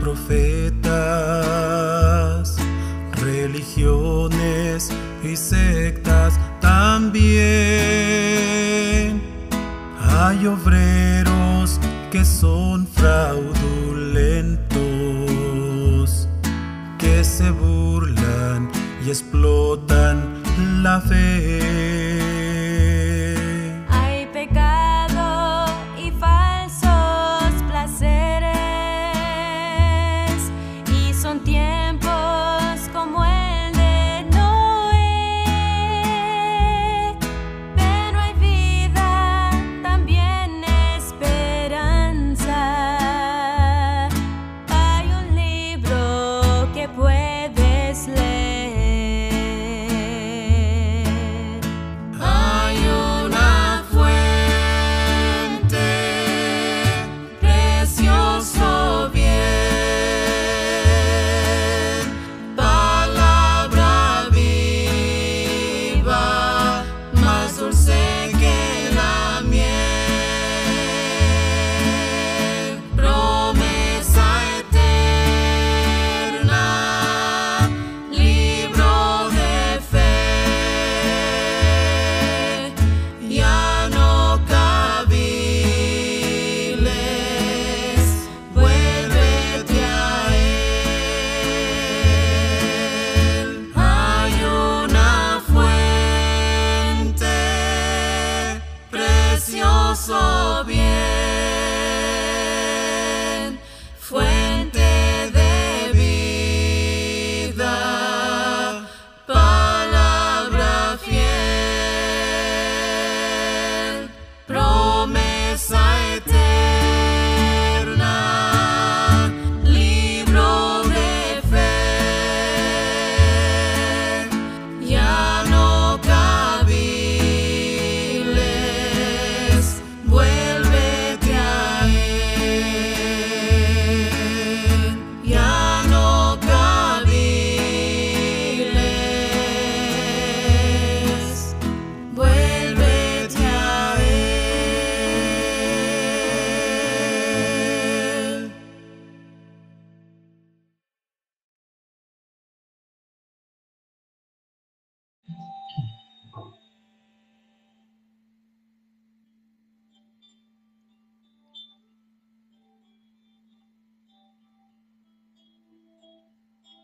profetas, religiones y sectas también. Hay obreros que son fraudulentos, que se burlan y explotan la fe.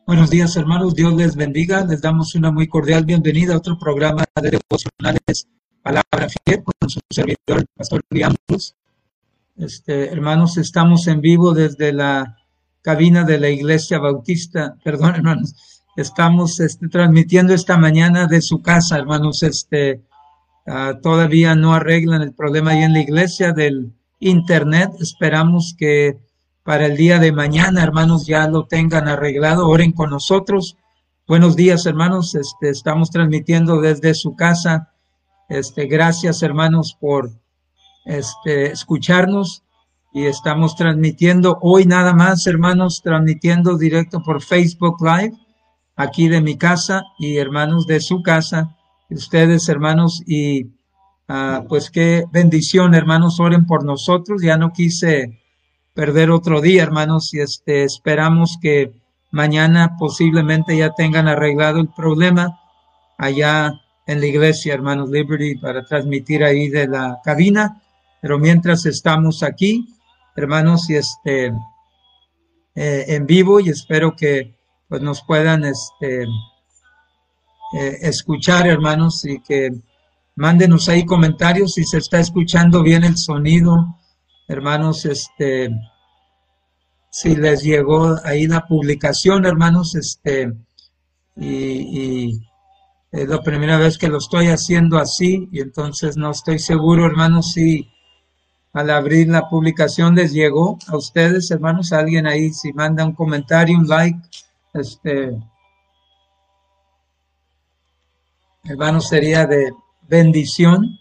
Buenos días hermanos, Dios les bendiga, les damos una muy cordial bienvenida a otro programa de devocionales Palabra Fiel con su servidor, el pastor Luis. Este, hermanos, estamos en vivo desde la cabina de la Iglesia Bautista, perdón hermanos, estamos este, transmitiendo esta mañana de su casa, hermanos, este, ah, todavía no arreglan el problema ahí en la iglesia del internet, esperamos que para el día de mañana, hermanos, ya lo tengan arreglado. Oren con nosotros. Buenos días, hermanos. Este, estamos transmitiendo desde su casa. Este, gracias, hermanos, por este, escucharnos. Y estamos transmitiendo hoy nada más, hermanos, transmitiendo directo por Facebook Live, aquí de mi casa y hermanos de su casa, ustedes, hermanos, y uh, pues qué bendición, hermanos, oren por nosotros. Ya no quise perder otro día, hermanos, y este, esperamos que mañana posiblemente ya tengan arreglado el problema allá en la iglesia, hermanos Liberty, para transmitir ahí de la cabina. Pero mientras estamos aquí, hermanos, y este, eh, en vivo, y espero que pues nos puedan este, eh, escuchar, hermanos, y que mándenos ahí comentarios si se está escuchando bien el sonido hermanos, este, si les llegó ahí la publicación, hermanos, este, y, es la primera vez que lo estoy haciendo así, y entonces no estoy seguro, hermanos, si al abrir la publicación les llegó a ustedes, hermanos, alguien ahí, si manda un comentario, un like, este, hermanos, sería de bendición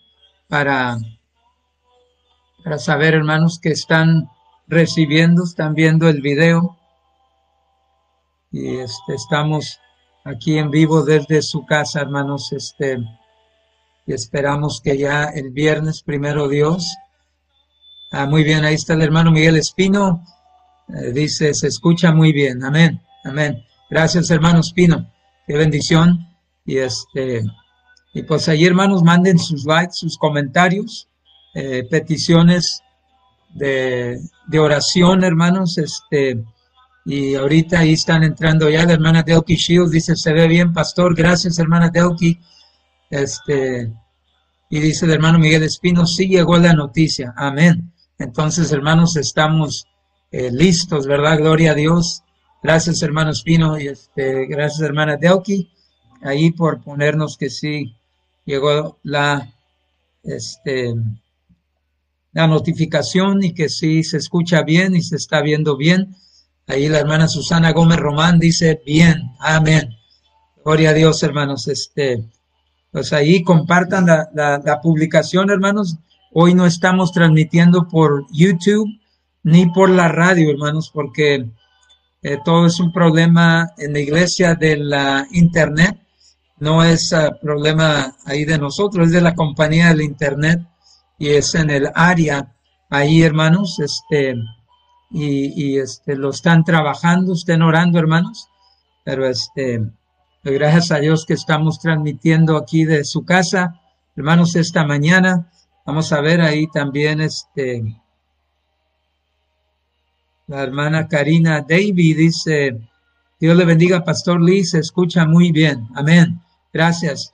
para para saber, hermanos, que están recibiendo, están viendo el video. Y este, estamos aquí en vivo desde su casa, hermanos, este, y esperamos que ya el viernes, primero Dios. Ah, muy bien, ahí está el hermano Miguel Espino. Eh, dice, se escucha muy bien. Amén, amén. Gracias, hermano Espino. Qué bendición. Y este, y pues ahí, hermanos, manden sus likes, sus comentarios. Eh, peticiones de, oración, hermanos, este, y ahorita ahí están entrando ya la hermana Delki Shields, dice, se ve bien, pastor, gracias, hermana Delki, este, y dice el hermano Miguel Espino, sí llegó la noticia, amén. Entonces, hermanos, estamos eh, listos, ¿verdad? Gloria a Dios. Gracias, hermano Espino, y este, gracias, hermana Delki, ahí por ponernos que sí llegó la, este, la notificación y que si se escucha bien y se está viendo bien. Ahí la hermana Susana Gómez Román dice bien, amén. Gloria a Dios, hermanos. Este, pues ahí compartan la, la, publicación, hermanos. Hoy no estamos transmitiendo por YouTube ni por la radio, hermanos, porque eh, todo es un problema en la iglesia de la internet. No es uh, problema ahí de nosotros, es de la compañía del internet y es en el área. Ahí, hermanos, este, y, este, lo están trabajando, estén orando, hermanos, pero este, gracias a Dios que estamos transmitiendo aquí de su casa, hermanos, esta mañana, vamos a ver ahí también, este, la hermana Karina Davy dice, Dios le bendiga, Pastor Lee, se escucha muy bien, amén, gracias,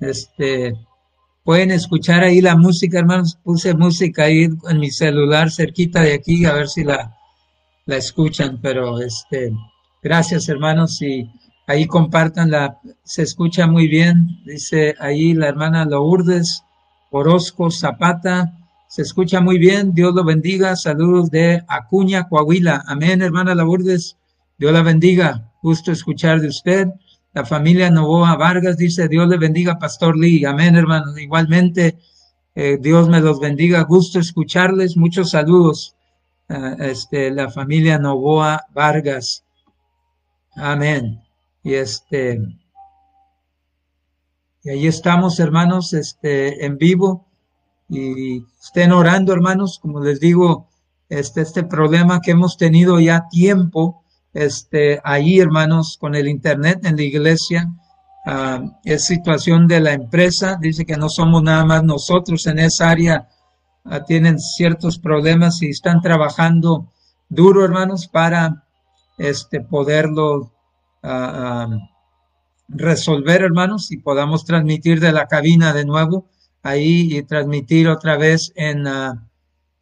este, Pueden escuchar ahí la música, hermanos. Puse música ahí en mi celular cerquita de aquí, a ver si la, la escuchan. Pero este, gracias, hermanos. Y ahí compartan la, se escucha muy bien. Dice ahí la hermana Lourdes Orozco Zapata. Se escucha muy bien. Dios lo bendiga. Saludos de Acuña, Coahuila. Amén, hermana Lourdes. Dios la bendiga. Gusto escuchar de usted. La familia Novoa Vargas dice, Dios le bendiga, Pastor Lee. Amén, hermanos. Igualmente, eh, Dios me los bendiga. Gusto escucharles. Muchos saludos. Uh, este, la familia Novoa Vargas. Amén. Y este, y ahí estamos, hermanos, este, en vivo. Y estén orando, hermanos, como les digo, este, este problema que hemos tenido ya tiempo este, ahí, hermanos, con el Internet en la iglesia. Ah, es situación de la empresa. Dice que no somos nada más nosotros en esa área. Ah, tienen ciertos problemas y están trabajando duro, hermanos, para este, poderlo ah, resolver, hermanos, y podamos transmitir de la cabina de nuevo ahí y transmitir otra vez en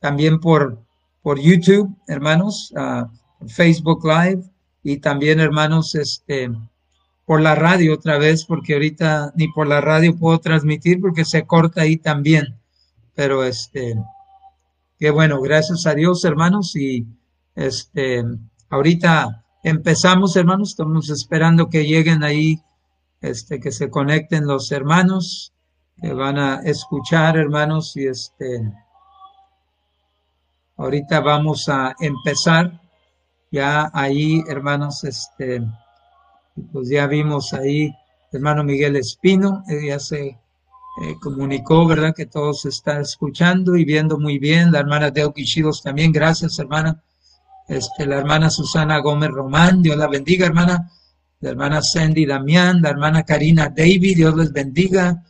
también por, por YouTube, hermanos Facebook Live y también, hermanos, este, por la radio otra vez, porque ahorita ni por la radio puedo transmitir porque se corta ahí también. Pero este, qué bueno, gracias a Dios, hermanos, y este, ahorita empezamos, hermanos, estamos esperando que lleguen ahí, este, que se conecten los hermanos, que van a escuchar, hermanos, y este, ahorita vamos a empezar ya ahí, hermanos, este, pues ya vimos ahí, hermano Miguel Espino, ya se eh, comunicó, ¿verdad? Que todos están escuchando y viendo muy bien. La hermana Deo Quichidos también, gracias, hermana. Este, la hermana Susana Gómez Román, Dios la bendiga, hermana. La hermana Sandy Damián, la hermana Karina David, Dios les bendiga.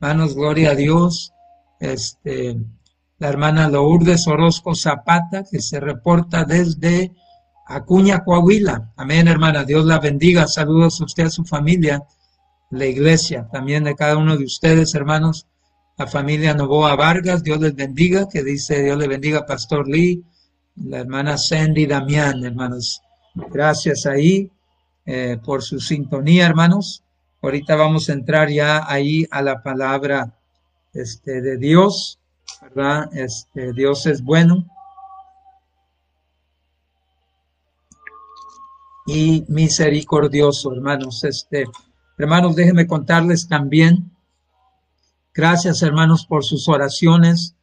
Hermanos, gloria a Dios. Este, la hermana Lourdes Orozco Zapata, que se reporta desde Acuña, Coahuila. Amén, hermana. Dios la bendiga. Saludos a usted, a su familia, la iglesia, también de cada uno de ustedes, hermanos. La familia Novoa Vargas, Dios les bendiga, que dice Dios le bendiga, Pastor Lee, la hermana Sandy Damián, hermanos. Gracias ahí eh, por su sintonía, hermanos. Ahorita vamos a entrar ya ahí a la palabra este, de Dios, ¿verdad? Este, Dios es bueno. Y misericordioso, hermanos. Este, hermanos, déjenme contarles también. Gracias, hermanos, por sus oraciones,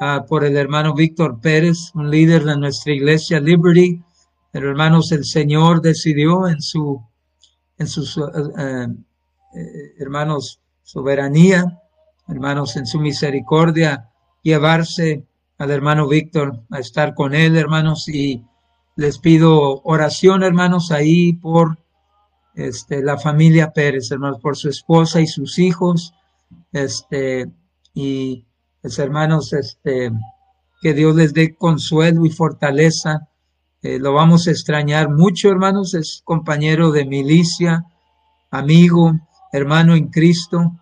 uh, por el hermano Víctor Pérez, un líder de nuestra iglesia Liberty. Pero, hermanos, el Señor decidió en su, en sus, uh, uh, hermanos, soberanía, hermanos, en su misericordia, llevarse al hermano Víctor a estar con él, hermanos, y les pido oración, hermanos, ahí por este, la familia Pérez, hermanos, por su esposa y sus hijos, este, y los hermanos, este, que Dios les dé consuelo y fortaleza. Eh, lo vamos a extrañar mucho, hermanos, es compañero de milicia, amigo, hermano en Cristo,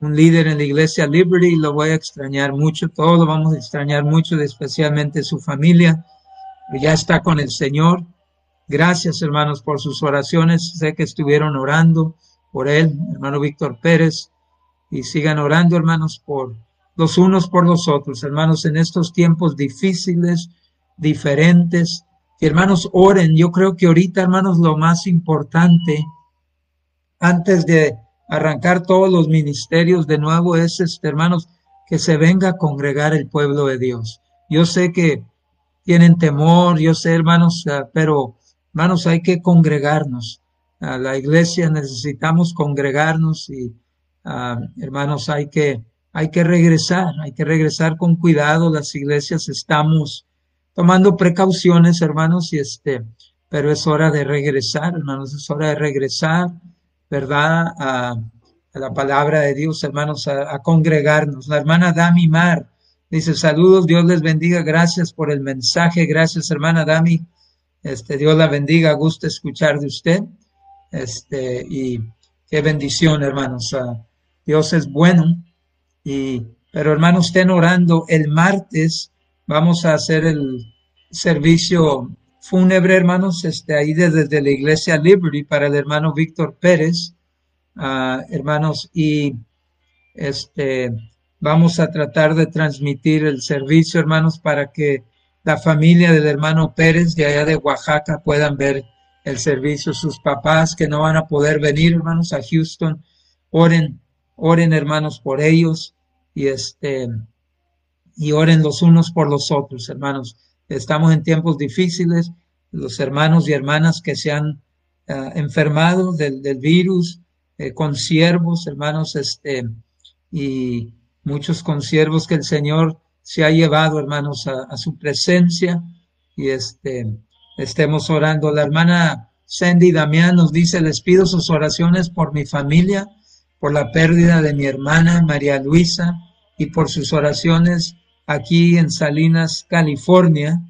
un líder en la iglesia Liberty, lo voy a extrañar mucho, todo lo vamos a extrañar mucho, especialmente su familia ya está con el Señor. Gracias, hermanos, por sus oraciones. Sé que estuvieron orando por él, hermano Víctor Pérez, y sigan orando, hermanos, por los unos por los otros, hermanos, en estos tiempos difíciles, diferentes. hermanos, oren. Yo creo que ahorita, hermanos, lo más importante, antes de arrancar todos los ministerios de nuevo, es, este, hermanos, que se venga a congregar el pueblo de Dios. Yo sé que tienen temor, yo sé, hermanos, ah, pero hermanos, hay que congregarnos. A la iglesia necesitamos congregarnos y ah, hermanos, hay que, hay que regresar, hay que regresar con cuidado. Las iglesias estamos tomando precauciones, hermanos, y este, pero es hora de regresar, hermanos, es hora de regresar, ¿verdad? A, la palabra de Dios, hermanos, a, congregarnos. La hermana Dami Mar Dice, saludos, Dios les bendiga, gracias por el mensaje, gracias hermana Dami, este, Dios la bendiga, gusto escuchar de usted, este, y qué bendición, hermanos, ah, Dios es bueno, y, pero hermanos, estén orando, el martes vamos a hacer el servicio fúnebre, hermanos, este, ahí desde, la iglesia Liberty para el hermano Víctor Pérez, uh, hermanos, y este, Vamos a tratar de transmitir el servicio, hermanos, para que la familia del hermano Pérez de allá de Oaxaca puedan ver el servicio. Sus papás que no van a poder venir, hermanos, a Houston, oren, oren, hermanos, por ellos y este y oren los unos por los otros, hermanos. Estamos en tiempos difíciles. Los hermanos y hermanas que se han uh, enfermado del, del virus, eh, con siervos, hermanos, este, y muchos consiervos que el Señor se ha llevado, hermanos, a, su presencia y este, estemos orando. La hermana Sandy Damián nos dice, les pido sus oraciones por mi familia, por la pérdida de mi hermana María Luisa y por sus oraciones aquí en Salinas, California.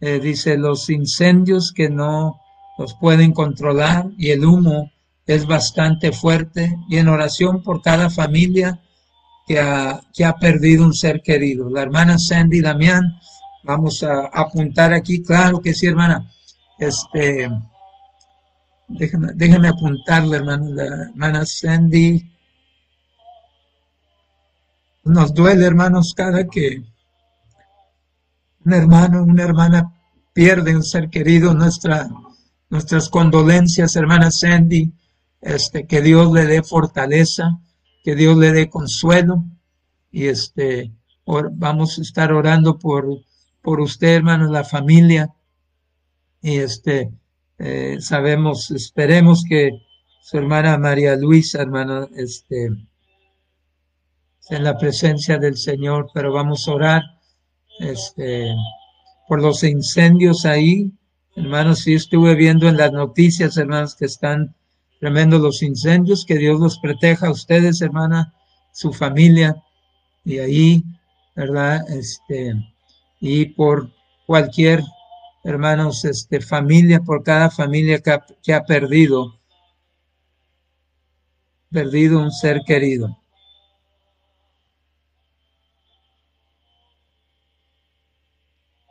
Eh, dice, los incendios que no los pueden controlar y el humo es bastante fuerte y en oración por cada familia que ha, perdido un ser querido. La hermana Sandy Damián, vamos a apuntar aquí, claro que sí, hermana. este, déjame, déjame apuntarle, hermano, la hermana Sandy. Nos duele, hermanos, cada que un hermano, una hermana pierde un ser querido, nuestra, nuestras condolencias, hermana Sandy, este, que Dios le dé fortaleza, que Dios le dé consuelo, y este, vamos a estar orando por, por usted, hermano, la familia, y este, eh, sabemos, esperemos que su hermana María Luisa, hermano, este, en la presencia del Señor, pero vamos a orar este, por los incendios ahí. Hermanos, sí estuve viendo en las noticias, hermanos, que están tremendos los incendios, que Dios los proteja a ustedes, hermana, su familia, y ahí, ¿verdad? Este, y por cualquier, hermanos, este, familia, por cada familia que ha, que ha perdido, perdido un ser querido.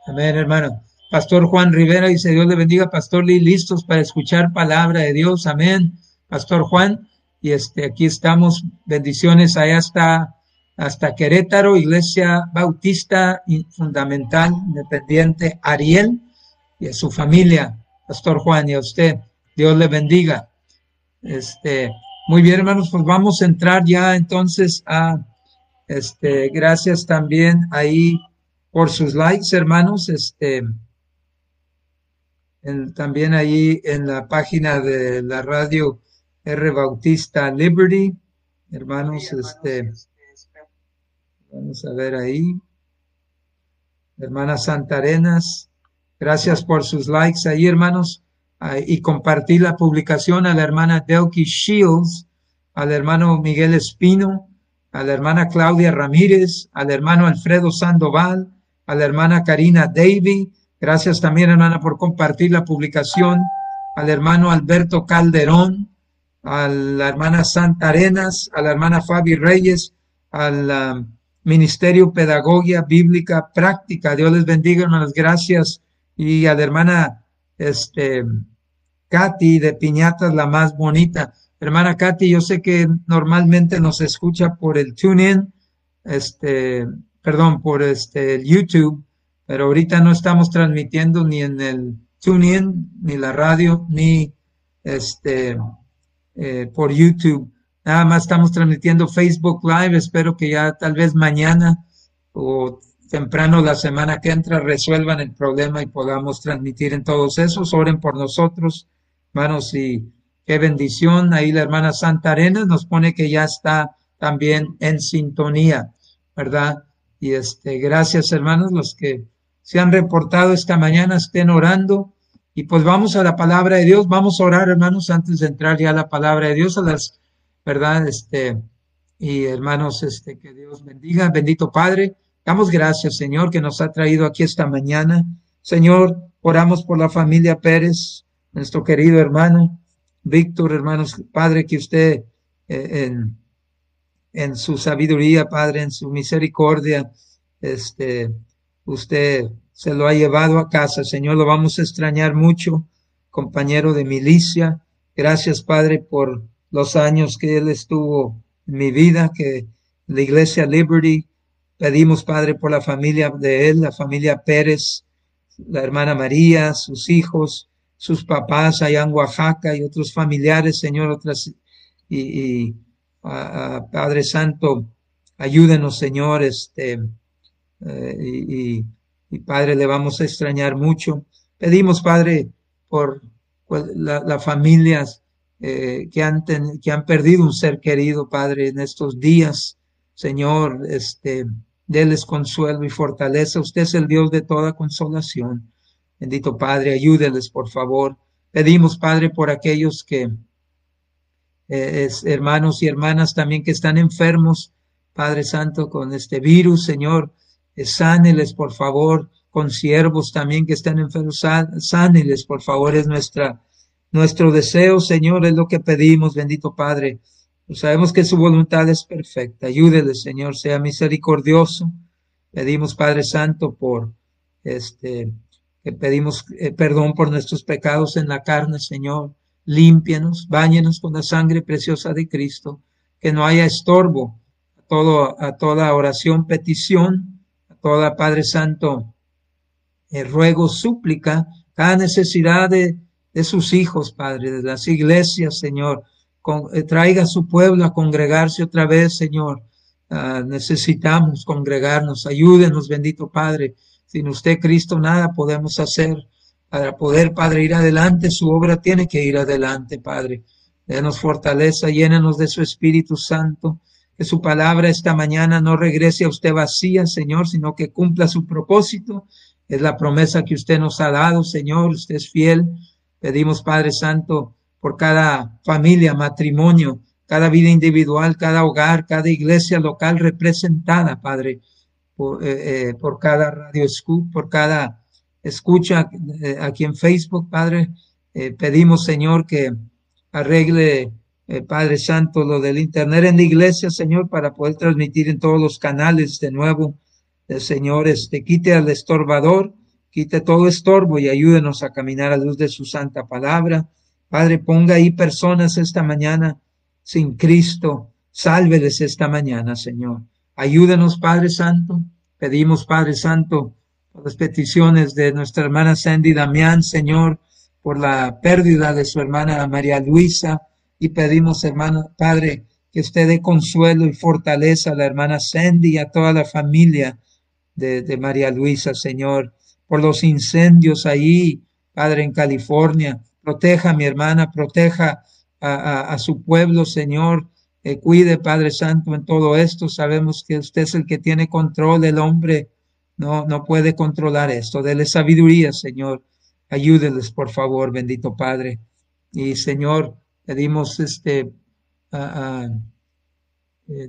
Amén, hermano. Pastor Juan Rivera dice, Dios le bendiga, Pastor Lee, listos para escuchar palabra de Dios. Amén. Pastor Juan, y este, aquí estamos, bendiciones allá hasta, hasta Querétaro, Iglesia Bautista Fundamental Independiente Ariel, y a su familia, Pastor Juan, y a usted, Dios le bendiga. Este, muy bien, hermanos, pues vamos a entrar ya entonces a, este, gracias también ahí por sus likes, hermanos. Este, también ahí en la página de la radio R. Bautista Liberty, hermanos, este, vamos a ver ahí. Hermana Santa Arenas, gracias por sus likes ahí, hermanos, y compartir la publicación a la hermana Delky Shields, al hermano Miguel Espino, a la hermana Claudia Ramírez, al hermano Alfredo Sandoval, a la hermana Karina Davy. Gracias también, hermana, por compartir la publicación. Al hermano Alberto Calderón, a la hermana Santa Arenas, a la hermana Fabi Reyes, al um, Ministerio Pedagogía Bíblica Práctica. Dios les bendiga, hermanas. Gracias. Y a la hermana este, Katy de Piñatas, la más bonita. Hermana Katy, yo sé que normalmente nos escucha por el TuneIn, este, perdón, por este el YouTube, pero ahorita no estamos transmitiendo ni en el TuneIn, ni la radio, ni este eh, por YouTube. Nada más estamos transmitiendo Facebook Live. Espero que ya tal vez mañana o temprano la semana que entra resuelvan el problema y podamos transmitir en todos esos. Oren por nosotros, hermanos, y qué bendición. Ahí la hermana Santa Arena nos pone que ya está también en sintonía, ¿verdad? Y este, gracias hermanos, los que se han reportado esta mañana estén orando. Y pues vamos a la palabra de Dios, vamos a orar hermanos antes de entrar ya a la palabra de Dios, a las, ¿verdad? Este, y hermanos, este, que Dios bendiga, bendito Padre. Damos gracias, Señor, que nos ha traído aquí esta mañana. Señor, oramos por la familia Pérez, nuestro querido hermano Víctor, hermanos, Padre, que usted eh, en, en su sabiduría, Padre, en su misericordia, este, usted se lo ha llevado a casa. Señor, lo vamos a extrañar mucho, compañero de milicia. Gracias, Padre, por los años que él estuvo en mi vida, que la iglesia Liberty, pedimos, Padre, por la familia de él, la familia Pérez, la hermana María, sus hijos, sus papás allá en Oaxaca y otros familiares, Señor, otras, y Padre Santo, ayúdenos, Señor, este, eh, y, Padre, le vamos a extrañar mucho. Pedimos, Padre, por las la familias eh, que, han que han perdido un ser querido, Padre, en estos días. Señor, este, déles consuelo y fortaleza. Usted es el Dios de toda consolación. Bendito Padre, ayúdeles, por favor. Pedimos, Padre, por aquellos que eh, hermanos y hermanas también que están enfermos, Padre Santo, con este virus, Señor, sáneles, por favor, con siervos también que están enfermos, sáneles, por favor, es nuestra, nuestro deseo, Señor, es lo que pedimos, bendito Padre. Pues sabemos que su voluntad es perfecta. Ayúdele, Señor, sea misericordioso. Pedimos, Padre Santo, por este que pedimos eh, perdón por nuestros pecados en la carne, Señor. Límpianos, báñenos con la sangre preciosa de Cristo, que no haya estorbo a, todo, a toda oración, petición, toda Padre Santo, eh, ruego, súplica, cada necesidad de, sus hijos, Padre, de las iglesias, Señor. Con, eh, traiga a su pueblo a congregarse otra vez, Señor. Uh, necesitamos congregarnos. Ayúdenos, bendito Padre. Sin usted, Cristo, nada podemos hacer. Para poder, Padre, ir adelante, su obra tiene que ir adelante, Padre. Denos fortaleza, llénenos de su Espíritu Santo. Que su palabra esta mañana no regrese a usted vacía, Señor, sino que cumpla su propósito es la promesa que usted nos ha dado, Señor. Usted es fiel. Pedimos, Padre Santo, por cada familia, matrimonio, cada vida individual, cada hogar, cada iglesia local representada, Padre, por, eh, eh, cada radio por cada escucha eh, aquí en Facebook, Padre. Pedimos, Señor, que arregle, eh, Padre Santo, lo del Internet en la iglesia, Señor, para poder transmitir en todos los canales de nuevo el Señor este, quite al estorbador, quite todo estorbo y ayúdenos a caminar a luz de su santa palabra. Padre, ponga ahí personas esta mañana sin Cristo. Sálveles esta mañana, Señor. Ayúdenos, Padre Santo. Pedimos, Padre Santo, por las peticiones de nuestra hermana Sandy Damián, Señor, por la pérdida de su hermana María Luisa. Y pedimos, hermano, Padre, que usted dé consuelo y fortaleza a la hermana Sandy y a toda la familia de, María Luisa, Señor, por los incendios ahí, Padre, en California. Proteja a mi hermana, proteja a su pueblo, Señor. Eh, cuide, Padre Santo, en todo esto. Sabemos que usted es el que tiene control, el hombre no, no puede controlar esto. Dele sabiduría, Señor. Ayúdeles, por favor, bendito Padre. Y, Señor, pedimos este, eh,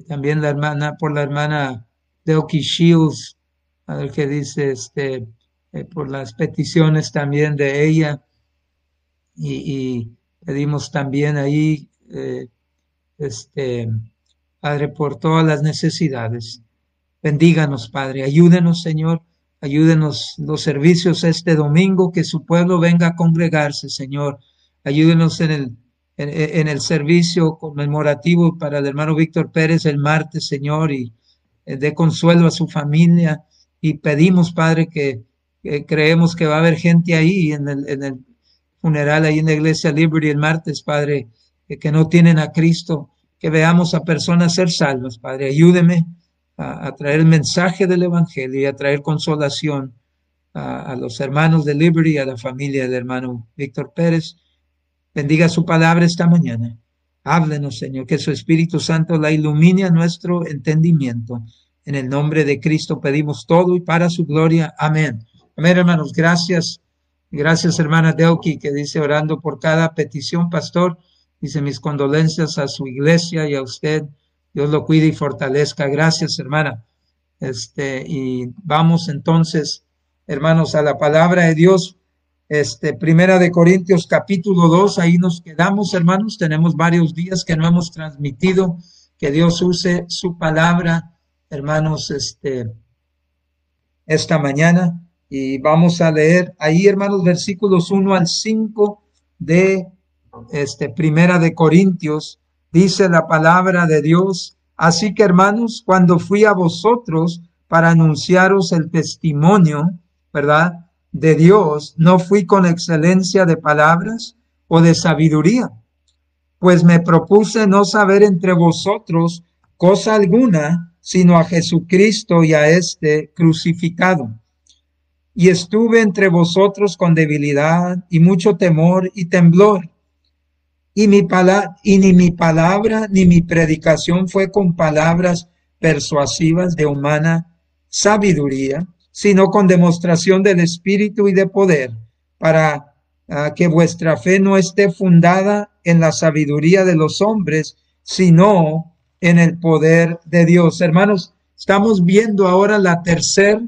también la hermana, por la hermana de Shields, a ver qué dice, este, eh, por las peticiones también de ella. Y, y pedimos también ahí, eh, este, Padre, por todas las necesidades. Bendíganos, Padre, ayúdenos, Señor, ayúdenos los servicios este domingo, que su pueblo venga a congregarse, Señor. Ayúdenos en el, en, el servicio conmemorativo para el hermano Víctor Pérez el martes, Señor, y eh, dé consuelo a su familia y pedimos, Padre, que, creemos que va a haber gente ahí en el, funeral, ahí en la iglesia Liberty el martes, Padre, que, que, no tienen a Cristo, que veamos a personas ser salvas, Padre. Ayúdeme a, a traer el mensaje del Evangelio y a traer consolación a, a, los hermanos de Liberty, a la familia del hermano Víctor Pérez. Bendiga su palabra esta mañana. Háblenos, Señor, que su Espíritu Santo la ilumine a nuestro entendimiento en el nombre de Cristo pedimos todo y para su gloria. Amén. Amén, hermanos. Gracias. Gracias, hermana Delki, que dice orando por cada petición, pastor. Dice mis condolencias a su iglesia y a usted. Dios lo cuide y fortalezca. Gracias, hermana. Este, y vamos entonces, hermanos, a la palabra de Dios. Este, primera de Corintios capítulo 2, ahí nos quedamos, hermanos. Tenemos varios días que no hemos transmitido. Que Dios use su palabra hermanos, este, esta mañana y vamos a leer ahí, hermanos, versículos 1 al 5 de este, Primera de Corintios. Dice la palabra de Dios. Así que, hermanos, cuando fui a vosotros para anunciaros el testimonio, ¿verdad? De Dios, no fui con excelencia de palabras o de sabiduría, pues me propuse no saber entre vosotros cosa alguna sino a Jesucristo y a este crucificado. Y estuve entre vosotros con debilidad y mucho temor y temblor. Y, mi pala y ni mi palabra ni mi predicación fue con palabras persuasivas de humana sabiduría, sino con demostración del Espíritu y de poder, para uh, que vuestra fe no esté fundada en la sabiduría de los hombres, sino en el poder de Dios. Hermanos, estamos viendo ahora la tercera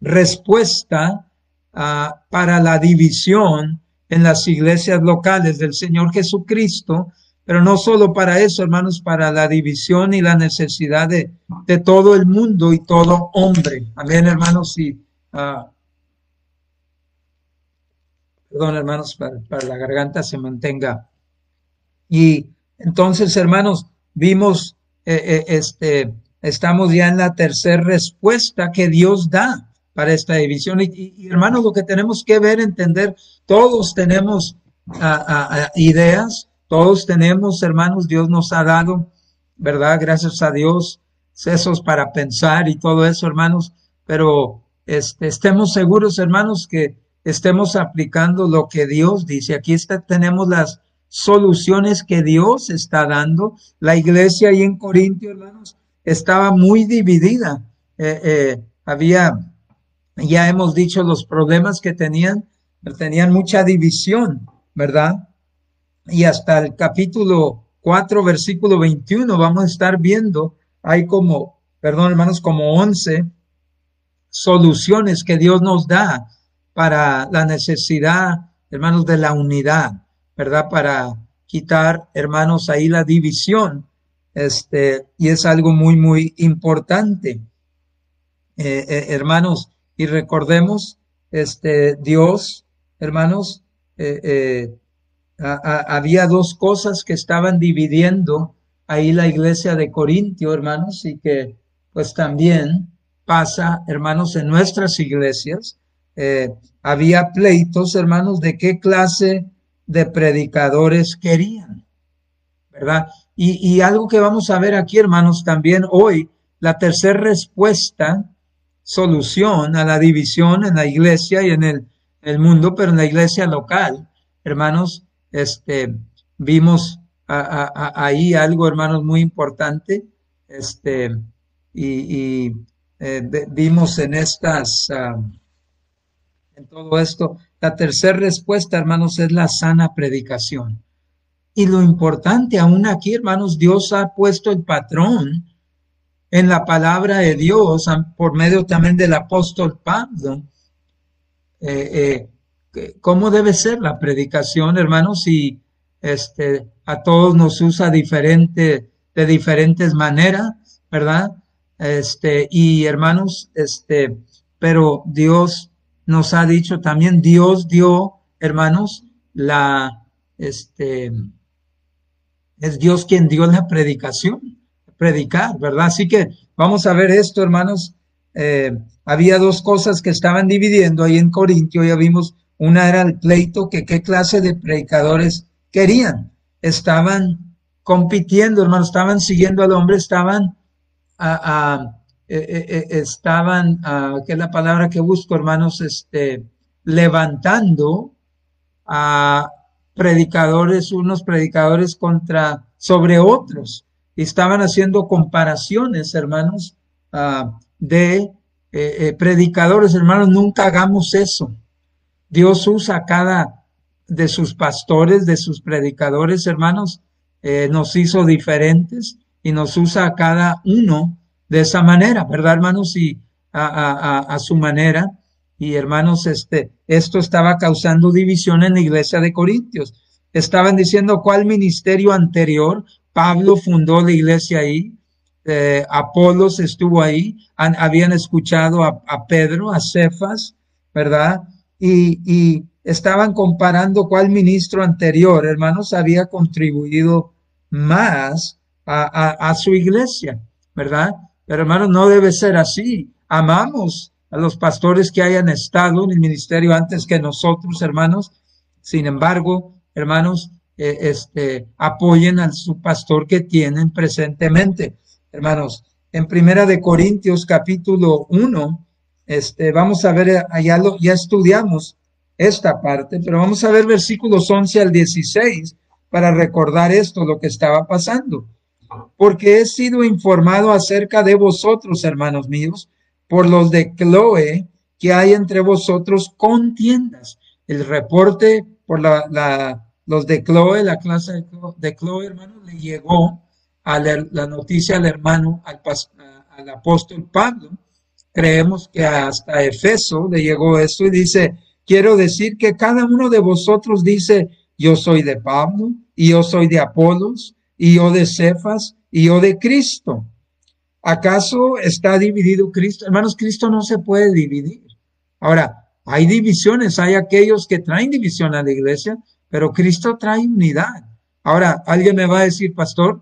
respuesta uh, para la división en las iglesias locales del Señor Jesucristo, pero no solo para eso, hermanos, para la división y la necesidad de, de todo el mundo y todo hombre. Amén, hermanos, y uh, perdón hermanos, para, la garganta se mantenga. Y entonces, hermanos, vimos, eh, eh, este, estamos ya en la tercera respuesta que Dios da para esta división. Y, y, hermanos, lo que tenemos que ver, entender, todos tenemos ideas, todos tenemos, hermanos, Dios nos ha dado, ¿verdad? Gracias a Dios, sesos para pensar y todo eso, hermanos, pero este, estemos seguros, hermanos, que estemos aplicando lo que Dios dice. Aquí está, tenemos las soluciones que Dios está dando. La iglesia ahí en Corintio, hermanos, estaba muy dividida. Eh, eh, había, ya hemos dicho, los problemas que tenían, tenían mucha división, ¿verdad? Y hasta el capítulo 4, versículo 21, vamos a estar viendo, hay como, perdón hermanos, como 11 soluciones que Dios nos da para la necesidad, hermanos, de la unidad, ¿verdad? Para quitar, hermanos, ahí la división. Este, y es algo muy, muy importante. Eh, eh, hermanos, y recordemos, este, Dios, hermanos, eh, había dos cosas que estaban dividiendo ahí la iglesia de Corintio, hermanos, y que pues también pasa, hermanos, en nuestras iglesias. había pleitos, hermanos, de qué clase de predicadores querían, ¿verdad? Y, algo que vamos a ver aquí, hermanos, también hoy, la tercera respuesta, solución a la división en la iglesia y en el mundo, pero en la iglesia local, hermanos, este, vimos ahí algo, hermanos, muy importante, este, y, eh, vimos en estas, uh, en todo esto, la tercera respuesta, hermanos, es la sana predicación. Y lo importante aún aquí, hermanos, Dios ha puesto el patrón en la palabra de Dios por medio también del apóstol Pablo. Eh, eh, ¿Cómo debe ser la predicación, hermanos? Y este, a todos nos usa diferente, de diferentes maneras, ¿verdad? Este, y hermanos, este, pero Dios nos ha dicho también, Dios dio, hermanos, la, este, es Dios quien dio la predicación, predicar, ¿verdad? Así que vamos a ver esto, hermanos. Eh, había dos cosas que estaban dividiendo ahí en Corintio, ya vimos, una era el pleito, que qué clase de predicadores querían. Estaban compitiendo, hermanos, estaban siguiendo al hombre, estaban eh, eh, eh, estaban, que es la palabra que busco, hermanos, este, levantando a predicadores, unos predicadores contra, sobre otros. Y estaban haciendo comparaciones, hermanos, uh, de predicadores. Hermanos, nunca hagamos eso. Dios usa cada de sus pastores, de sus predicadores, hermanos, nos hizo diferentes y nos usa a cada uno de esa manera, ¿verdad, hermanos? Y a, a, su manera. Y hermanos, este, esto estaba causando división en la iglesia de Corintios. Estaban diciendo cuál ministerio anterior. Pablo fundó la iglesia ahí. Eh, Apolos estuvo ahí. habían escuchado a, a, Pedro, a Cefas, ¿verdad? Y, y estaban comparando cuál ministro anterior, hermanos, había contribuido más a, a su iglesia, ¿verdad? Pero hermanos, no debe ser así. Amamos a los pastores que hayan estado en el ministerio antes que nosotros, hermanos. Sin embargo, hermanos, eh, este, apoyen a su pastor que tienen presentemente. Hermanos, en Primera de Corintios capítulo 1, este, vamos a ver, allá lo, ya estudiamos esta parte, pero vamos a ver versículos 11 al 16 para recordar esto, lo que estaba pasando porque he sido informado acerca de vosotros, hermanos míos, por los de Chloe, que hay entre vosotros contiendas. El reporte por la, los de Chloe, la clase de Chloe, hermano, le llegó a la, noticia al hermano, al, al apóstol Pablo. Creemos que hasta Efeso le llegó esto y dice, quiero decir que cada uno de vosotros dice, yo soy de Pablo y yo soy de Apolos y yo de Cefas y yo de Cristo. ¿Acaso está dividido Cristo? Hermanos, Cristo no se puede dividir. Ahora, Hay divisiones, hay aquellos que traen división a la iglesia, pero Cristo trae unidad. Ahora, alguien me va a decir, pastor,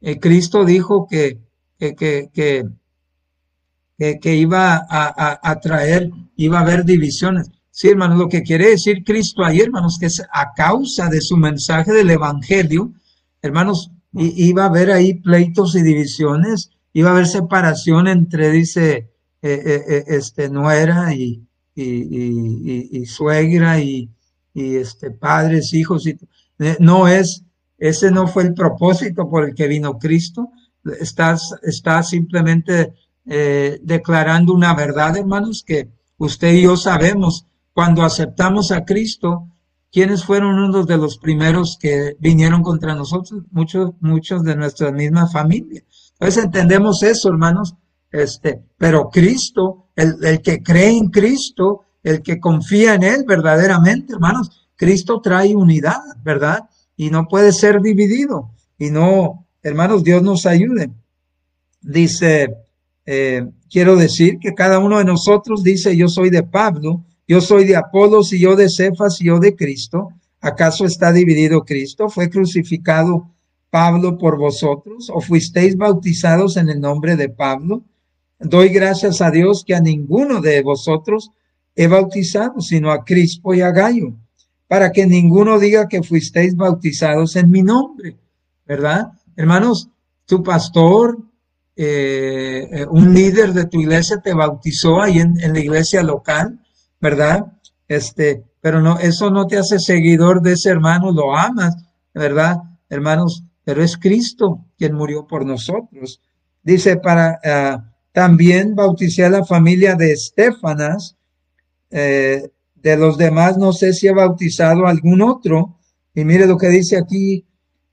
eh, Cristo dijo que, que, que, que, iba a, a, traer, iba a haber divisiones. Sí, hermanos, lo que quiere decir Cristo ahí, hermanos, que es a causa de su mensaje del Evangelio, hermanos, iba a haber ahí pleitos y divisiones, iba a haber separación entre, dice, eh, eh, este, nuera y, y, suegra y, este, padres, hijos. Y, no es, ese no fue el propósito por el que vino Cristo. Estás, está simplemente eh, declarando una verdad, hermanos, que usted y yo sabemos. Cuando aceptamos a Cristo, ¿quiénes fueron unos de los primeros que vinieron contra nosotros? Muchos, muchos de nuestra misma familia. Entonces entendemos eso, hermanos. Este, pero Cristo, el, el que cree en Cristo, el que confía en Él verdaderamente, hermanos, Cristo trae unidad, ¿verdad? Y no puede ser dividido. Y no, hermanos, Dios nos ayude. Dice, eh, quiero decir que cada uno de nosotros dice, yo soy de Pablo, yo soy de Apolos y yo de Cefas y yo de Cristo. ¿Acaso está dividido Cristo? ¿Fue crucificado Pablo por vosotros? ¿O fuisteis bautizados en el nombre de Pablo? Doy gracias a Dios que a ninguno de vosotros he bautizado, sino a Crispo y a Gallo, para que ninguno diga que fuisteis bautizados en mi nombre, ¿verdad? Hermanos, tu pastor, eh, eh, un líder de tu iglesia te bautizó ahí en, la iglesia local, ¿verdad? Este, pero no, eso no te hace seguidor de ese hermano, lo amas, ¿verdad? Hermanos, pero es Cristo quien murió por nosotros. Dice, para, ah, también bauticé a la familia de Estefanas, eh, de los demás no sé si ha bautizado algún otro. Y mire lo que dice aquí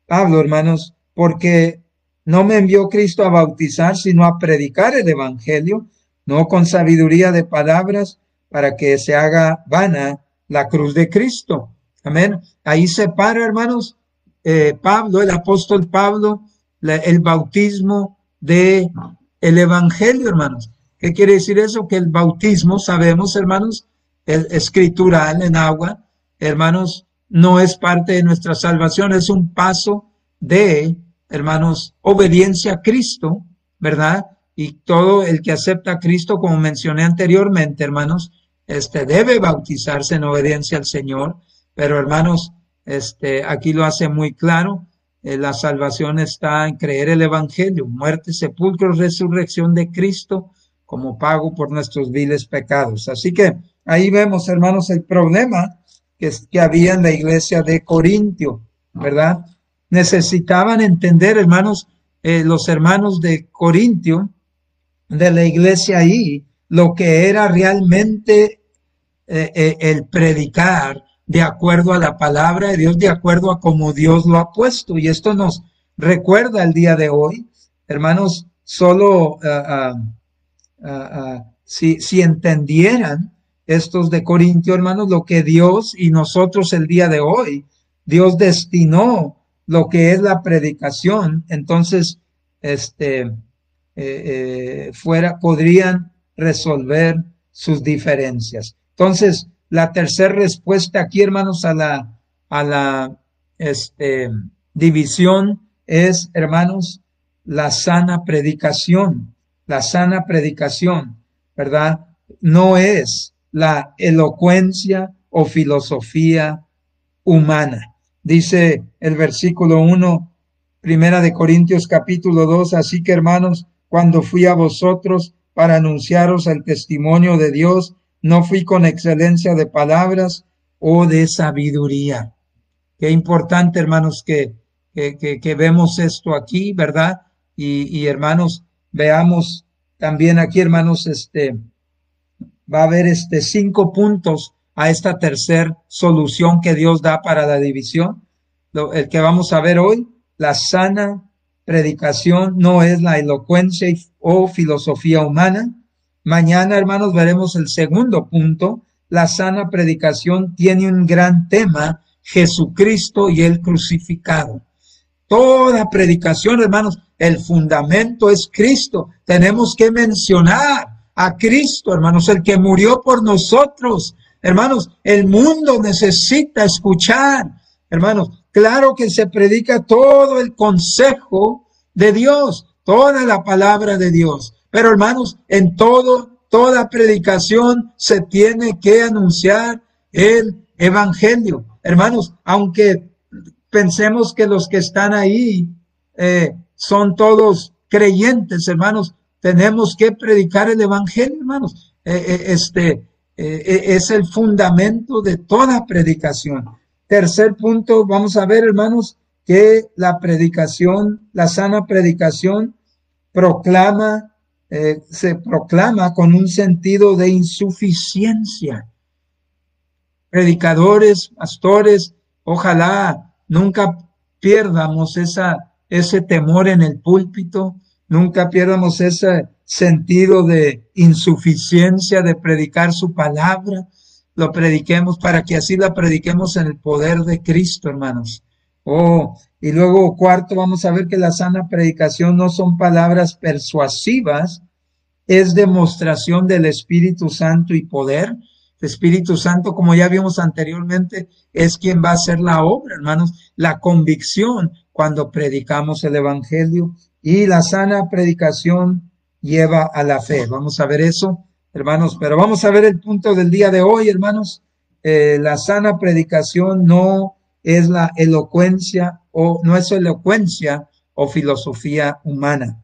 Pablo, hermanos, porque no me envió Cristo a bautizar, sino a predicar el Evangelio, no con sabiduría de palabras, para que se haga vana la cruz de Cristo. Amén. Ahí separa, hermanos, eh, Pablo, el apóstol Pablo, el bautismo de el Evangelio, hermanos. ¿Qué quiere decir eso? Que el bautismo, sabemos, hermanos, el escritural en agua, hermanos, no es parte de nuestra salvación, es un paso de, hermanos, obediencia a Cristo, ¿verdad? Y todo el que acepta a Cristo, como mencioné anteriormente, hermanos, este debe bautizarse en obediencia al Señor, pero hermanos, este aquí lo hace muy claro, eh, la salvación está en creer el Evangelio, muerte, sepulcro, resurrección de Cristo como pago por nuestros viles pecados. Así que ahí vemos, hermanos, el problema que, que había en la iglesia de Corintio, ¿verdad? Necesitaban entender, hermanos, eh, los hermanos de Corintio, de la iglesia ahí, lo que era realmente eh, el predicar de acuerdo a la palabra de Dios, de acuerdo a como Dios lo ha puesto. Y esto nos recuerda el día de hoy, hermanos, solo ah, ah, Ah, si, si entendieran estos de Corintio, hermanos, lo que Dios y nosotros el día de hoy, Dios destinó lo que es la predicación, entonces, este, eh, eh, fuera, podrían resolver sus diferencias. Entonces, la tercera respuesta aquí, hermanos, a la, a la, este, división es, hermanos, la sana predicación la sana predicación, ¿verdad? No es la elocuencia o filosofía humana. Dice el versículo 1, primera de Corintios capítulo 2, así que hermanos, cuando fui a vosotros para anunciaros el testimonio de Dios, no fui con excelencia de palabras o de sabiduría. Qué importante, hermanos, que, que, que, vemos esto aquí, ¿verdad? Y, y hermanos, veamos también aquí, hermanos, este, va a haber este cinco puntos a esta tercer solución que Dios da para la división. el que vamos a ver hoy, la sana predicación no es la elocuencia o filosofía humana. Mañana, hermanos, veremos el segundo punto. La sana predicación tiene un gran tema, Jesucristo y el crucificado. Toda predicación, hermanos, el fundamento es Cristo. Tenemos que mencionar a Cristo, hermanos, el que murió por nosotros. Hermanos, el mundo necesita escuchar. Hermanos, claro que se predica todo el consejo de Dios, toda la palabra de Dios. Pero hermanos, en todo, toda predicación se tiene que anunciar el evangelio. Hermanos, aunque pensemos que los que están ahí eh, son todos creyentes, hermanos, tenemos que predicar el evangelio, hermanos. Eh, eh, este es el fundamento de toda predicación. Tercer punto, vamos a ver, hermanos, que la predicación, la sana predicación, proclama, se proclama con un sentido de insuficiencia. Predicadores, pastores, ojalá nunca pierdamos esa ese temor en el púlpito, nunca pierdamos ese sentido de insuficiencia de predicar su palabra, lo prediquemos para que así la prediquemos en el poder de Cristo, hermanos. Oh, y luego cuarto, vamos a ver que la sana predicación no son palabras persuasivas, es demostración del Espíritu Santo y poder. El Espíritu Santo, como ya vimos anteriormente, es quien va a hacer la obra, hermanos. La convicción cuando predicamos el Evangelio y la sana predicación lleva a la fe. Vamos a ver eso, hermanos, pero vamos a ver el punto del día de hoy, hermanos. Eh, la sana predicación no es la elocuencia o no es elocuencia o filosofía humana.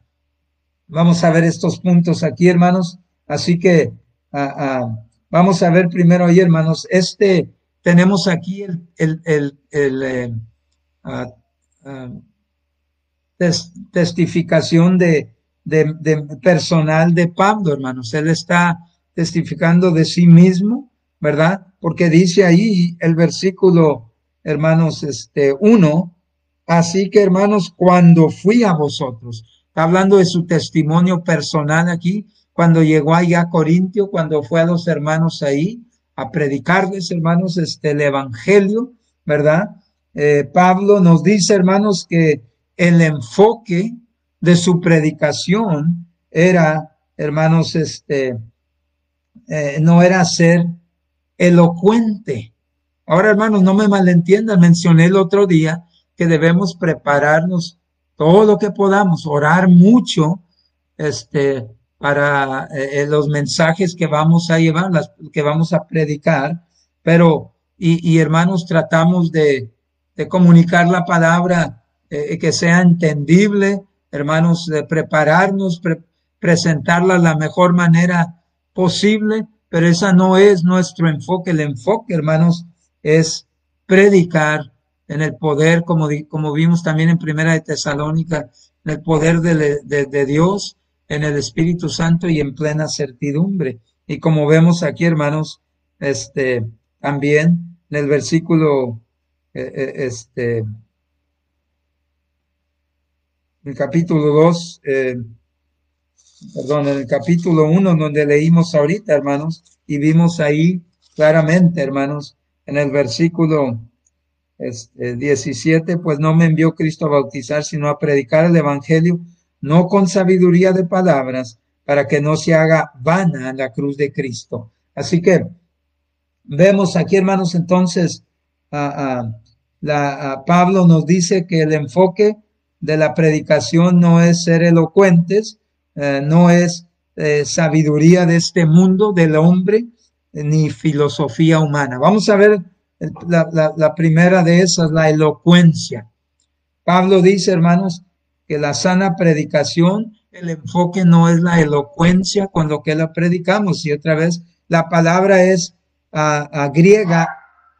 Vamos a ver estos puntos aquí, hermanos. Así que ah, ah, vamos a ver primero ahí, hermanos. Este tenemos aquí el, el, el, eh, ah, testificación de, de, personal de Pablo, hermanos. Él está testificando de sí mismo, ¿verdad? Porque dice ahí el versículo, hermanos, este, uno, así que hermanos, cuando fui a vosotros, está hablando de su testimonio personal aquí, cuando llegó allá a Corintio, cuando fue a los hermanos ahí a predicarles, hermanos, este, el evangelio, ¿verdad? Eh, Pablo nos dice, hermanos, que el enfoque de su predicación era, hermanos, este, eh, no era ser elocuente. Ahora, hermanos, no me malentiendan, mencioné el otro día que debemos prepararnos todo lo que podamos, orar mucho, este, para eh, los mensajes que vamos a llevar, las que vamos a predicar, pero, y hermanos, tratamos de, de comunicar la palabra eh, que sea entendible, hermanos, de prepararnos, presentarla de la mejor manera posible, pero esa no es nuestro enfoque. El enfoque, hermanos, es predicar en el poder, como, como vimos también en Primera de Tesalónica, en el poder de, de Dios, en el Espíritu Santo y en plena certidumbre. Y como vemos aquí, hermanos, este, también en el versículo eh, eh, este, el capítulo 2, eh, perdón, en el capítulo 1 donde leímos ahorita, hermanos, y vimos ahí claramente, hermanos, en el versículo este, 17, pues no me envió Cristo a bautizar, sino a predicar el Evangelio, no con sabiduría de palabras, para que no se haga vana la cruz de Cristo. Así que vemos aquí, hermanos, entonces, la, Pablo nos dice que el enfoque de la predicación no es ser elocuentes, eh, no es eh, sabiduría de este mundo, del hombre, ni filosofía humana. Vamos a ver la, primera de esas, la elocuencia. Pablo dice, hermanos, que la sana predicación, el enfoque no es la elocuencia con lo que la predicamos. Y otra vez, la palabra es griega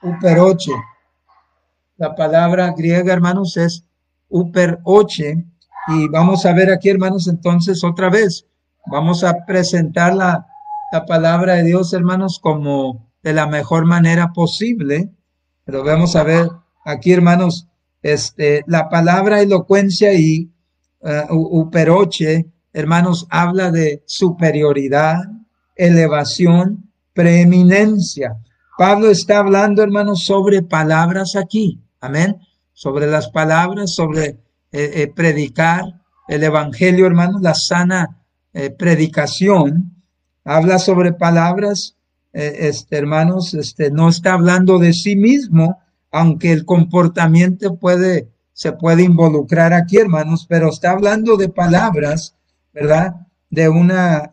uperoche. La palabra griega, hermanos, es uperoche. Y vamos a ver aquí, hermanos, entonces otra vez. Vamos a presentar la, la palabra de Dios, hermanos, como de la mejor manera posible. Pero vamos a ver aquí, hermanos, este, la palabra elocuencia y uh, uperoche, hermanos, habla de superioridad, elevación, preeminencia. Pablo está hablando, hermanos, sobre palabras aquí. Amén. Sobre las palabras, sobre eh, eh, predicar el Evangelio, hermanos, la sana eh, predicación. habla sobre palabras, este, hermanos, este, no está hablando de sí mismo, aunque el comportamiento puede, se puede involucrar aquí, hermanos, pero está hablando de palabras, ¿verdad? De una,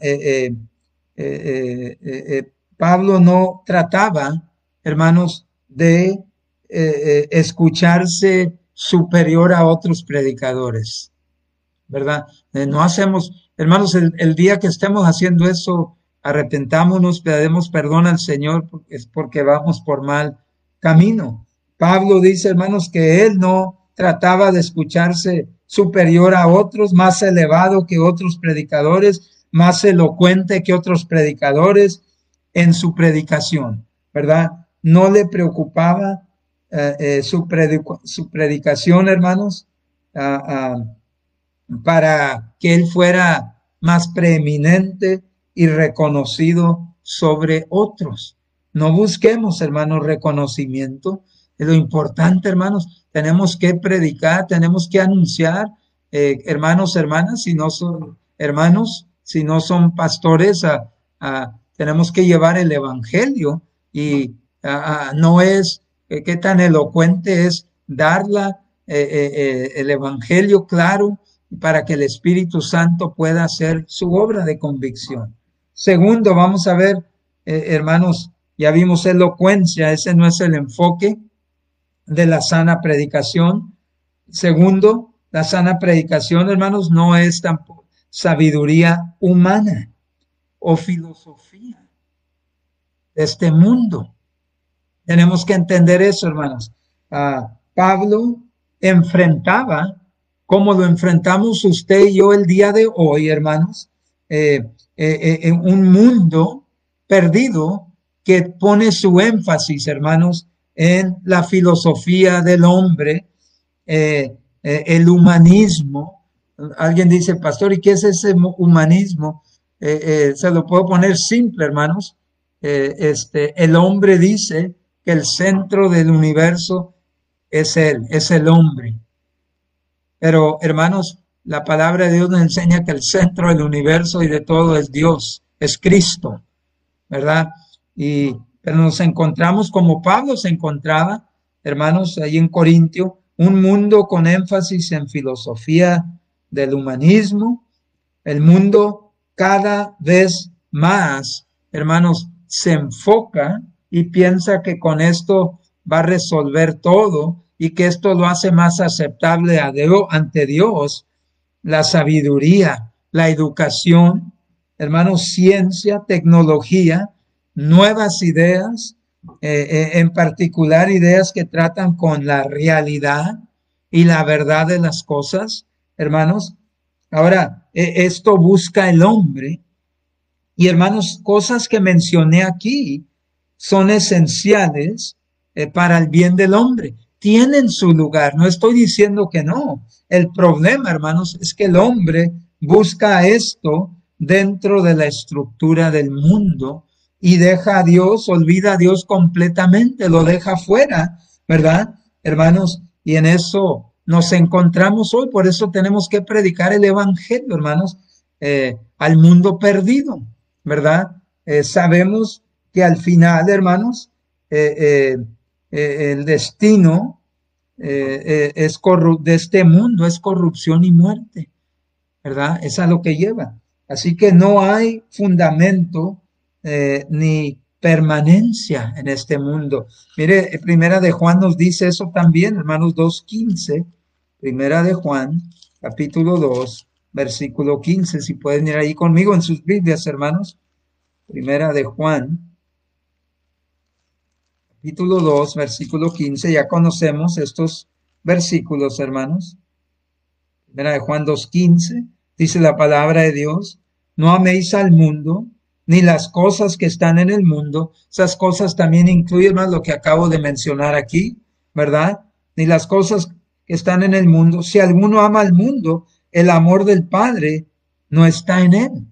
Pablo no trataba, hermanos, de escucharse superior a otros predicadores, ¿verdad? no hacemos, hermanos, el, día que estemos haciendo eso, arrepentámonos, pedimos perdón al Señor, es porque vamos por mal camino. Pablo dice, hermanos, que él no trataba de escucharse superior a otros, más elevado que otros predicadores, más elocuente que otros predicadores en su predicación, ¿verdad? No le preocupaba eh, eh, su, su, predicación, hermanos, para que él fuera más preeminente y reconocido sobre otros. No busquemos, hermanos, reconocimiento. Lo importante, hermanos, tenemos que predicar, tenemos que anunciar, eh, hermanos, hermanas, si no son hermanos, si no son pastores, tenemos que llevar el evangelio y no es, eh, qué tan elocuente es darla, eh, el evangelio claro para que el Espíritu Santo pueda hacer su obra de convicción. Segundo, vamos a ver, eh, hermanos, ya vimos elocuencia, ese no es el enfoque de la sana predicación. Segundo, la sana predicación, hermanos, no es tampoco sabiduría humana o filosofía de este mundo. Tenemos que entender eso, hermanos. Ah, Pablo enfrentaba, como lo enfrentamos usted y yo el día de hoy, hermanos, eh, eh, eh, en un mundo perdido que pone su énfasis, hermanos, en la filosofía del hombre, el humanismo. Alguien dice, pastor, ¿y qué es ese humanismo? se lo puedo poner simple, hermanos. este, el hombre dice que el centro del universo es él, es el hombre. Pero, hermanos, la palabra de Dios nos enseña que el centro del universo y de todo es Dios, es Cristo, ¿verdad? Y, pero nos encontramos como Pablo se encontraba, hermanos, ahí en Corintio, un mundo con énfasis en filosofía del humanismo, el mundo cada vez más, hermanos, se enfoca y piensa que con esto va a resolver todo y que esto lo hace más aceptable a Dios, ante Dios la sabiduría, la educación, hermanos, ciencia, tecnología, nuevas ideas, eh, eh, en particular ideas que tratan con la realidad y la verdad de las cosas, hermanos. Ahora, e, esto busca el hombre. Y hermanos, cosas que mencioné aquí son esenciales eh, para el bien del hombre tienen su lugar. No estoy diciendo que no. El problema, hermanos, es que el hombre busca esto dentro de la estructura del mundo y deja a Dios, olvida a Dios completamente, lo deja fuera, ¿verdad? Hermanos, y en eso nos encontramos hoy, por eso tenemos que predicar el Evangelio, hermanos, eh, al mundo perdido, ¿verdad? Eh, sabemos que al final, hermanos, eh, eh, el destino eh, eh, es de este mundo es corrupción y muerte, ¿verdad? Es a lo que lleva. Así que no hay fundamento ni permanencia en este mundo. Mire, primera de Juan nos dice eso también, hermanos 2.15, primera de Juan, capítulo 2, versículo 15, si pueden ir ahí conmigo en sus Biblias, hermanos. Primera de Juan, capítulo 2, versículo 15, ya conocemos estos versículos, hermanos. Primera de Juan 2, 15, dice la palabra de Dios, no améis al mundo, ni las cosas que están en el mundo. Esas cosas también incluyen más lo que acabo de mencionar aquí, ¿verdad? Ni las cosas que están en el mundo. Si alguno ama al mundo, el amor del Padre no está en él.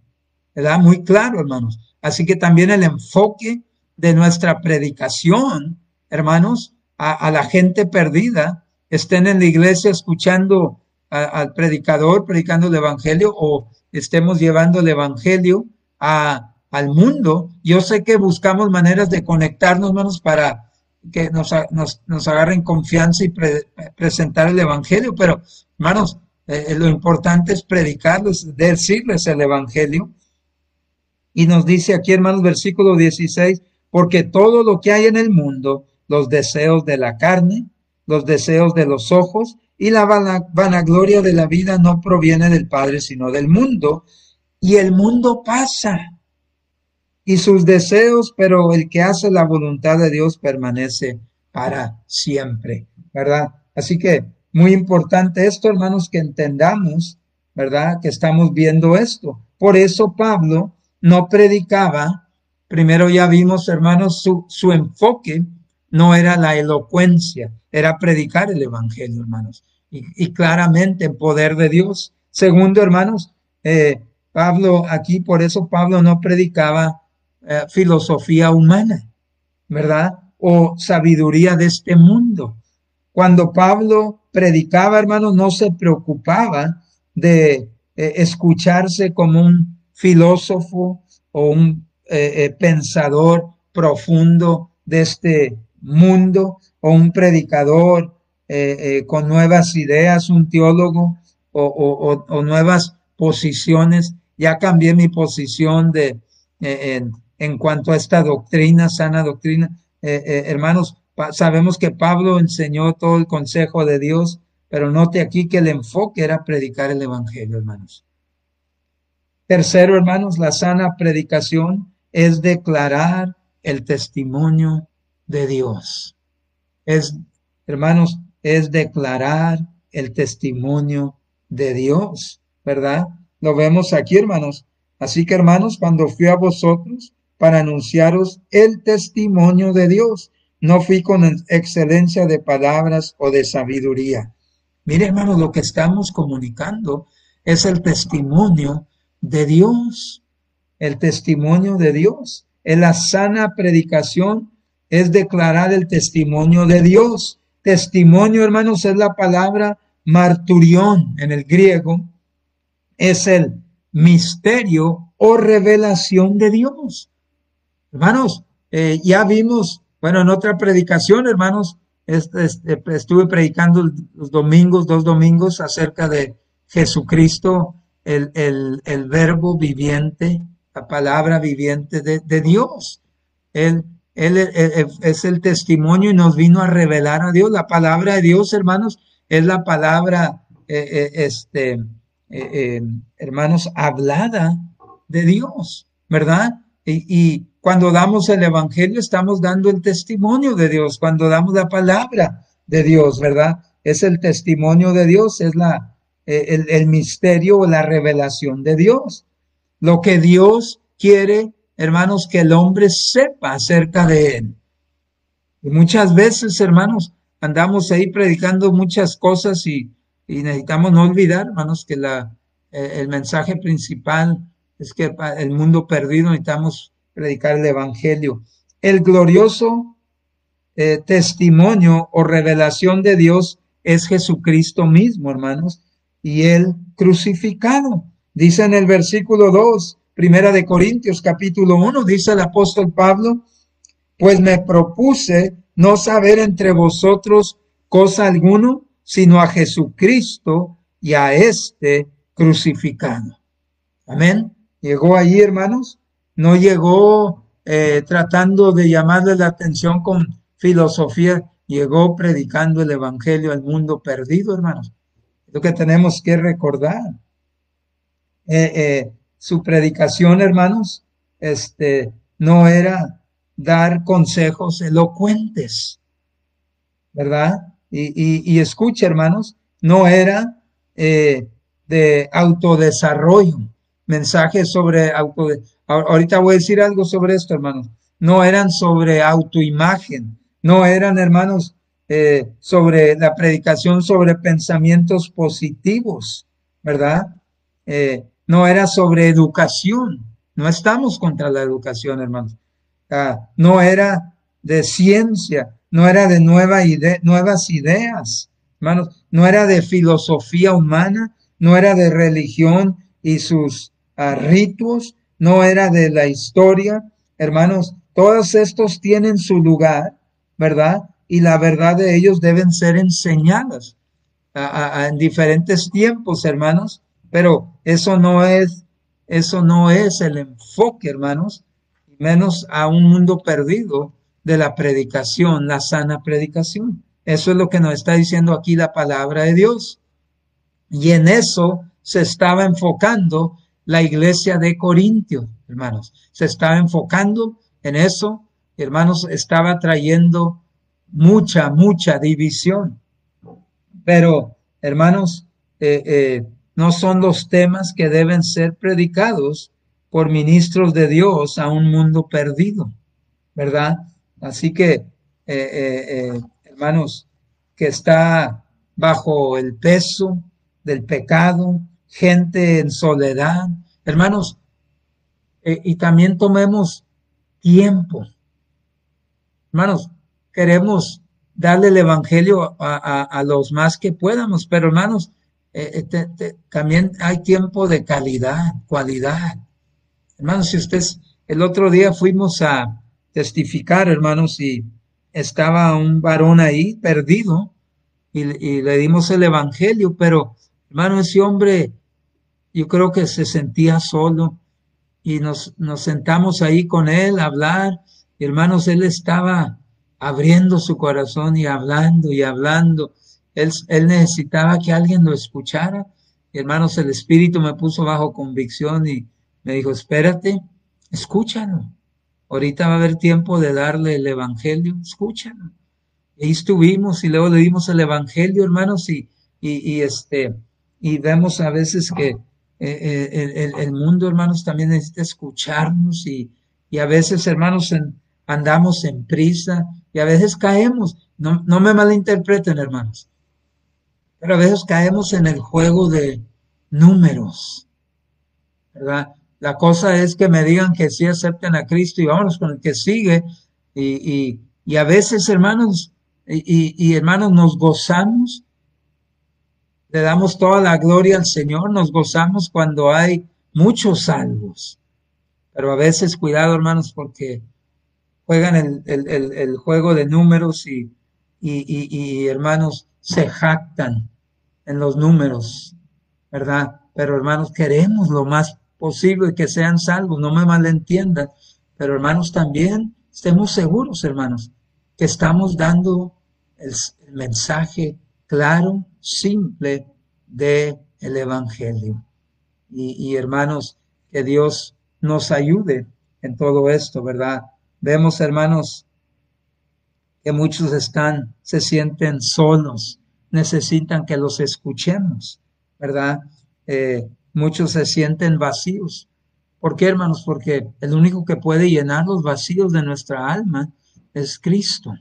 ¿Verdad? Muy claro, hermanos. Así que también el enfoque de nuestra predicación, hermanos, a, la gente perdida, estén en la iglesia escuchando al predicador, predicando el Evangelio, o estemos llevando el Evangelio al mundo. Yo sé que buscamos maneras de conectarnos, hermanos, para que nos, agarren confianza y presentar el Evangelio, pero, hermanos, eh, eh, lo importante es predicarles, decirles el Evangelio. Y nos dice aquí, hermanos, versículo 16, porque todo lo que hay en el mundo, los deseos de la carne, los deseos de los ojos y la vanagloria de la vida no proviene del Padre, sino del mundo. Y el mundo pasa y sus deseos, pero el que hace la voluntad de Dios permanece para siempre, ¿verdad? Así que muy importante esto, hermanos, que entendamos, ¿verdad? Que estamos viendo esto. Por eso Pablo no predicaba, primero ya vimos, hermanos, su, su enfoque no era la elocuencia, era predicar el Evangelio, hermanos, y, claramente en poder de Dios. Segundo, hermanos, eh, Pablo, aquí por eso Pablo no predicaba eh, filosofía humana, ¿verdad? O sabiduría de este mundo. Cuando Pablo predicaba, hermanos, no se preocupaba de eh, escucharse como un filósofo o un pensador profundo de este mundo o un predicador eh, eh, con nuevas ideas, un teólogo o, nuevas posiciones. Ya cambié mi posición de, eh, en, cuanto a esta doctrina, sana doctrina. hermanos, sabemos que Pablo enseñó todo el consejo de Dios, pero note aquí que el enfoque era predicar el Evangelio, hermanos. Tercero, hermanos, la sana predicación es declarar el testimonio de Dios. Es, hermanos, es declarar el testimonio de Dios, ¿verdad? Lo vemos aquí, hermanos. Así que, hermanos, cuando fui a vosotros para anunciaros el testimonio de Dios, no fui con excelencia de palabras o de sabiduría. Mire, hermanos, lo que estamos comunicando es el testimonio de Dios, el testimonio de Dios, es la sana predicación es declarar el testimonio de Dios. Testimonio, hermanos, es la palabra marturión en el griego. Es el misterio o revelación de Dios. Hermanos, eh, ya vimos, bueno, en otra predicación, hermanos, este, estuve predicando los domingos, dos domingos, acerca de Jesucristo, el, el, verbo viviente, la palabra viviente de, de Dios. Él él, es el testimonio y nos vino a revelar a Dios. La palabra de Dios, hermanos, es la palabra, eh, eh, este, eh, hermanos, hablada de Dios, ¿verdad? Y, cuando damos el Evangelio estamos dando el testimonio de Dios, cuando damos la palabra de Dios, ¿verdad? Es el testimonio de Dios, es la, el, el misterio o la revelación de Dios. Lo que Dios quiere hermanos, que el hombre sepa acerca de él. Y muchas veces, hermanos, andamos ahí predicando muchas cosas y, necesitamos no olvidar, hermanos, que la, eh, el mensaje principal es que el mundo perdido necesitamos predicar el Evangelio. El glorioso eh, testimonio o revelación de Dios es Jesucristo mismo, hermanos, y el crucificado. Dice en el versículo 2, Primera de Corintios capítulo 1, dice el apóstol Pablo, pues me propuse no saber entre vosotros cosa alguno, sino a Jesucristo y a este crucificado. Amén. Llegó allí, hermanos. No llegó eh, tratando de llamarle la atención con filosofía. Llegó predicando el Evangelio al mundo perdido, hermanos. Lo que tenemos que recordar. Eh, eh, su predicación, hermanos, este, no era dar consejos elocuentes, ¿verdad? Y, y, escucha, hermanos, no era eh, de autodesarrollo, mensajes sobre auto. Ahorita voy a decir algo sobre esto, hermanos. No eran sobre autoimagen, no eran, hermanos, eh, sobre la predicación sobre pensamientos positivos, ¿verdad? Eh, no era sobre educación. No estamos contra la educación, hermanos. Ah, no era de ciencia, no era de nueva nuevas ideas, hermanos. No era de filosofía humana, no era de religión y sus ah, ritos, no era de la historia. Hermanos, todos estos tienen su lugar, ¿verdad? Y la verdad de ellos deben ser enseñadas en diferentes tiempos, hermanos, pero eso no es, eso no es el enfoque, hermanos, menos a un mundo perdido de la predicación, la sana predicación. Eso es lo que nos está diciendo aquí la palabra de Dios. Y en eso se estaba enfocando la iglesia de Corintios, hermanos. Se estaba enfocando en eso, hermanos, estaba trayendo mucha, mucha división. Pero, hermanos, eh, eh, no son los temas que deben ser predicados por ministros de Dios a un mundo perdido, ¿verdad? Así que, eh, hermanos, que está bajo el peso del pecado, gente en soledad. Hermanos, eh, y también tomemos tiempo. Hermanos, queremos darle el Evangelio a, los más que podamos, pero hermanos, eh, eh, también hay tiempo de calidad, cualidad. Hermanos, si ustedes, el otro día fuimos a testificar, hermanos, y estaba un varón ahí perdido y, le dimos el Evangelio, pero hermano, ese hombre yo creo que se sentía solo y nos, nos sentamos ahí con él a hablar. Y hermanos, él estaba abriendo su corazón y hablando y hablando. Él, él necesitaba que alguien lo escuchara. Y hermanos, el Espíritu me puso bajo convicción y me dijo, espérate, escúchalo. Ahorita va a haber tiempo de darle el Evangelio, escúchalo. Y ahí estuvimos y luego le dimos el Evangelio, hermanos, y, y, y este, y vemos a veces que eh, eh, el, mundo, hermanos, también necesita escucharnos y, y a veces, hermanos, andamos en prisa y a veces caemos. No, no me malinterpreten, hermanos, pero a veces caemos en el juego de números, ¿verdad? La cosa es que me digan que sí acepten a Cristo y vámonos con el que sigue. Y, a veces, hermanos, y, y, hermanos, nos gozamos le damos toda la gloria al Señor, nos gozamos cuando hay muchos salvos. Pero a veces, cuidado hermanos, porque juegan el, juego de números y, y, hermanos se jactan en los números, ¿verdad? Pero hermanos, queremos lo más posible que sean salvos, no me malentiendan, pero hermanos también estemos seguros, hermanos, que estamos dando el mensaje claro, simple de el Evangelio. Y, hermanos, que Dios nos ayude en todo esto, ¿verdad? Vemos, hermanos, que muchos están, se sienten solos, necesitan que los escuchemos, ¿verdad? Eh, muchos se sienten vacíos. ¿Por qué, hermanos? Porque el único que puede llenar los vacíos de nuestra alma es Cristo,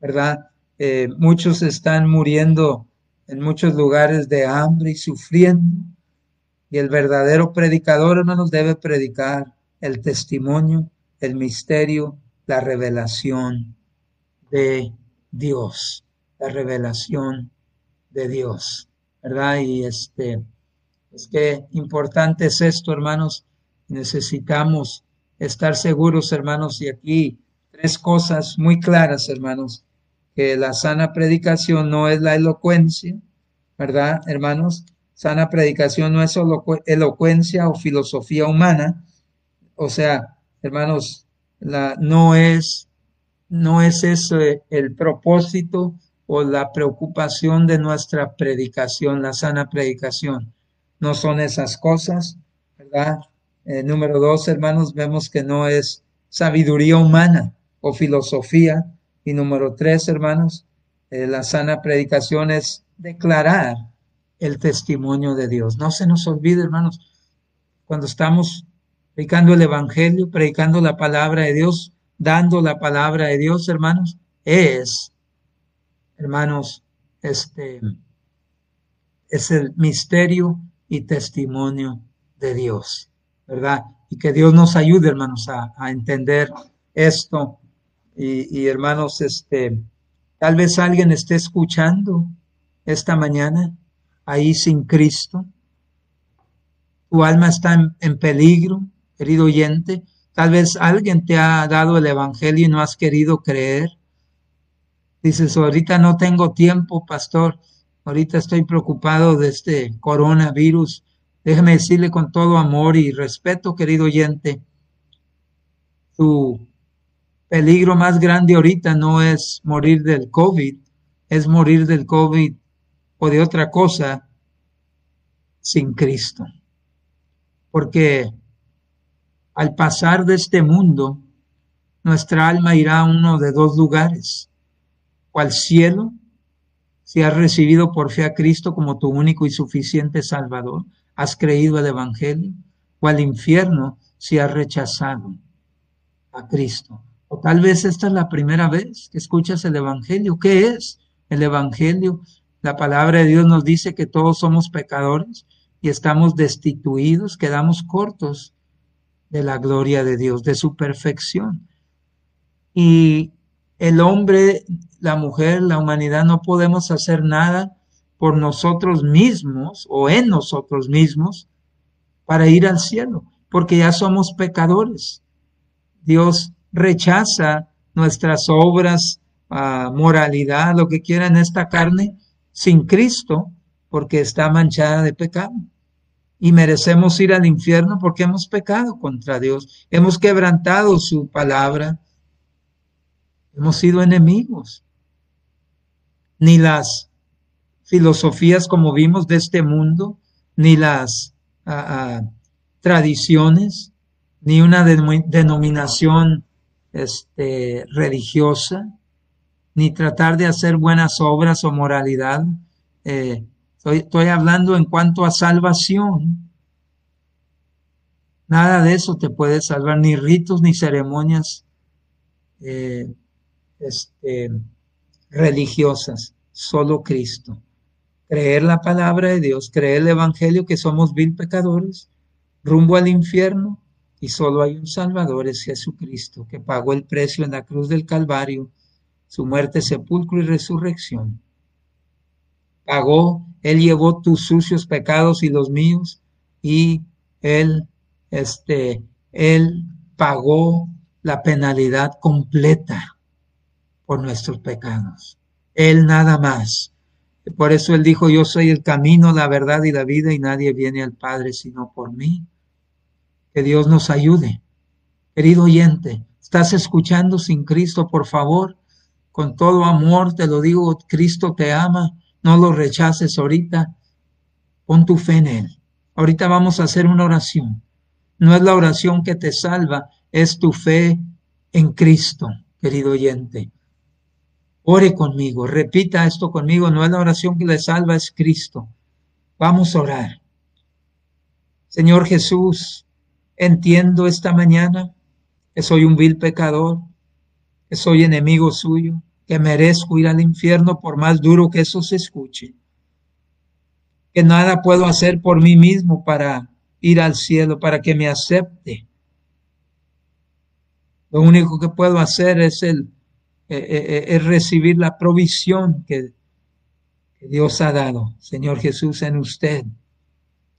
¿verdad? Eh, muchos están muriendo en muchos lugares de hambre y sufriendo. Y el verdadero predicador, hermanos, debe predicar el testimonio, el misterio, la revelación de Dios, la revelación de Dios, ¿verdad? Y este, es que importante es esto, hermanos. Necesitamos estar seguros, hermanos, y aquí tres cosas muy claras, hermanos que la sana predicación no es la elocuencia, ¿verdad, hermanos? Sana predicación no es elocuencia o filosofía humana, o sea, hermanos, la, no es no es ese el propósito o la preocupación de nuestra predicación, la sana predicación. No son esas cosas, ¿verdad? Eh, número dos, hermanos, vemos que no es sabiduría humana o filosofía, y número tres, hermanos, eh, la sana predicación es declarar el testimonio de Dios. No se nos olvide, hermanos, cuando estamos predicando el Evangelio, predicando la palabra de Dios, dando la palabra de Dios, hermanos, es, hermanos, este, es el misterio y testimonio de Dios, ¿verdad? Y que Dios nos ayude, hermanos, a, a entender esto y, hermanos, este, tal vez alguien esté escuchando esta mañana ahí sin Cristo. Tu alma está en, peligro, querido oyente. Tal vez alguien te ha dado el Evangelio y no has querido creer. Dices, ahorita no tengo tiempo, pastor. Ahorita estoy preocupado de este coronavirus. Déjeme decirle con todo amor y respeto, querido oyente, tu peligro más grande ahorita no es morir del COVID, es morir del COVID o de otra cosa sin Cristo. Porque al pasar de este mundo, nuestra alma irá a uno de dos lugares, o al cielo, si has recibido por fe a Cristo como tu único y suficiente Salvador, has creído el Evangelio, o al infierno si has rechazado a Cristo. O tal vez esta es la primera vez que escuchas el Evangelio. ¿Qué es el Evangelio? La palabra de Dios nos dice que todos somos pecadores y estamos destituidos, quedamos cortos de la gloria de Dios, de su perfección. Y el hombre, la mujer, la humanidad no podemos hacer nada por nosotros mismos o en nosotros mismos para ir al cielo, porque ya somos pecadores. Dios rechaza nuestras obras, uh, moralidad, lo que quiera en esta carne, sin Cristo, porque está manchada de pecado. Y merecemos ir al infierno porque hemos pecado contra Dios, hemos quebrantado su palabra, hemos sido enemigos. Ni las filosofías como vimos de este mundo, ni las uh, uh, tradiciones, ni una denominación este, religiosa, ni tratar de hacer buenas obras o moralidad. Eh, estoy, estoy, hablando en cuanto a salvación. Nada de eso te puede salvar, ni ritos ni ceremonias eh, este, religiosas, solo Cristo. Creer la palabra de Dios, creer el Evangelio que somos vil pecadores, rumbo al infierno, y solo hay un Salvador, es Jesucristo, que pagó el precio en la cruz del Calvario, su muerte, sepulcro y resurrección. Pagó, Él llevó tus sucios pecados y los míos, y Él, este, Él pagó la penalidad completa por nuestros pecados. Él nada más. Por eso Él dijo, yo soy el camino, la verdad y la vida, y nadie viene al Padre sino por mí. Que Dios nos ayude. Querido oyente, ¿estás escuchando sin Cristo? Por favor, con todo amor te lo digo, Cristo te ama, no lo rechaces ahorita, pon tu fe en Él. Ahorita vamos a hacer una oración. No es la oración que te salva, es tu fe en Cristo, querido oyente. Ore conmigo, repita esto conmigo, no es la oración que le salva, es Cristo. Vamos a orar. Señor Jesús, Entiendo esta mañana que soy un vil pecador, que soy enemigo suyo, que merezco ir al infierno por más duro que eso se escuche, que nada puedo hacer por mí mismo para ir al cielo, para que me acepte. Lo único que puedo hacer es el es recibir la provisión que, que Dios ha dado, Señor Jesús, en usted.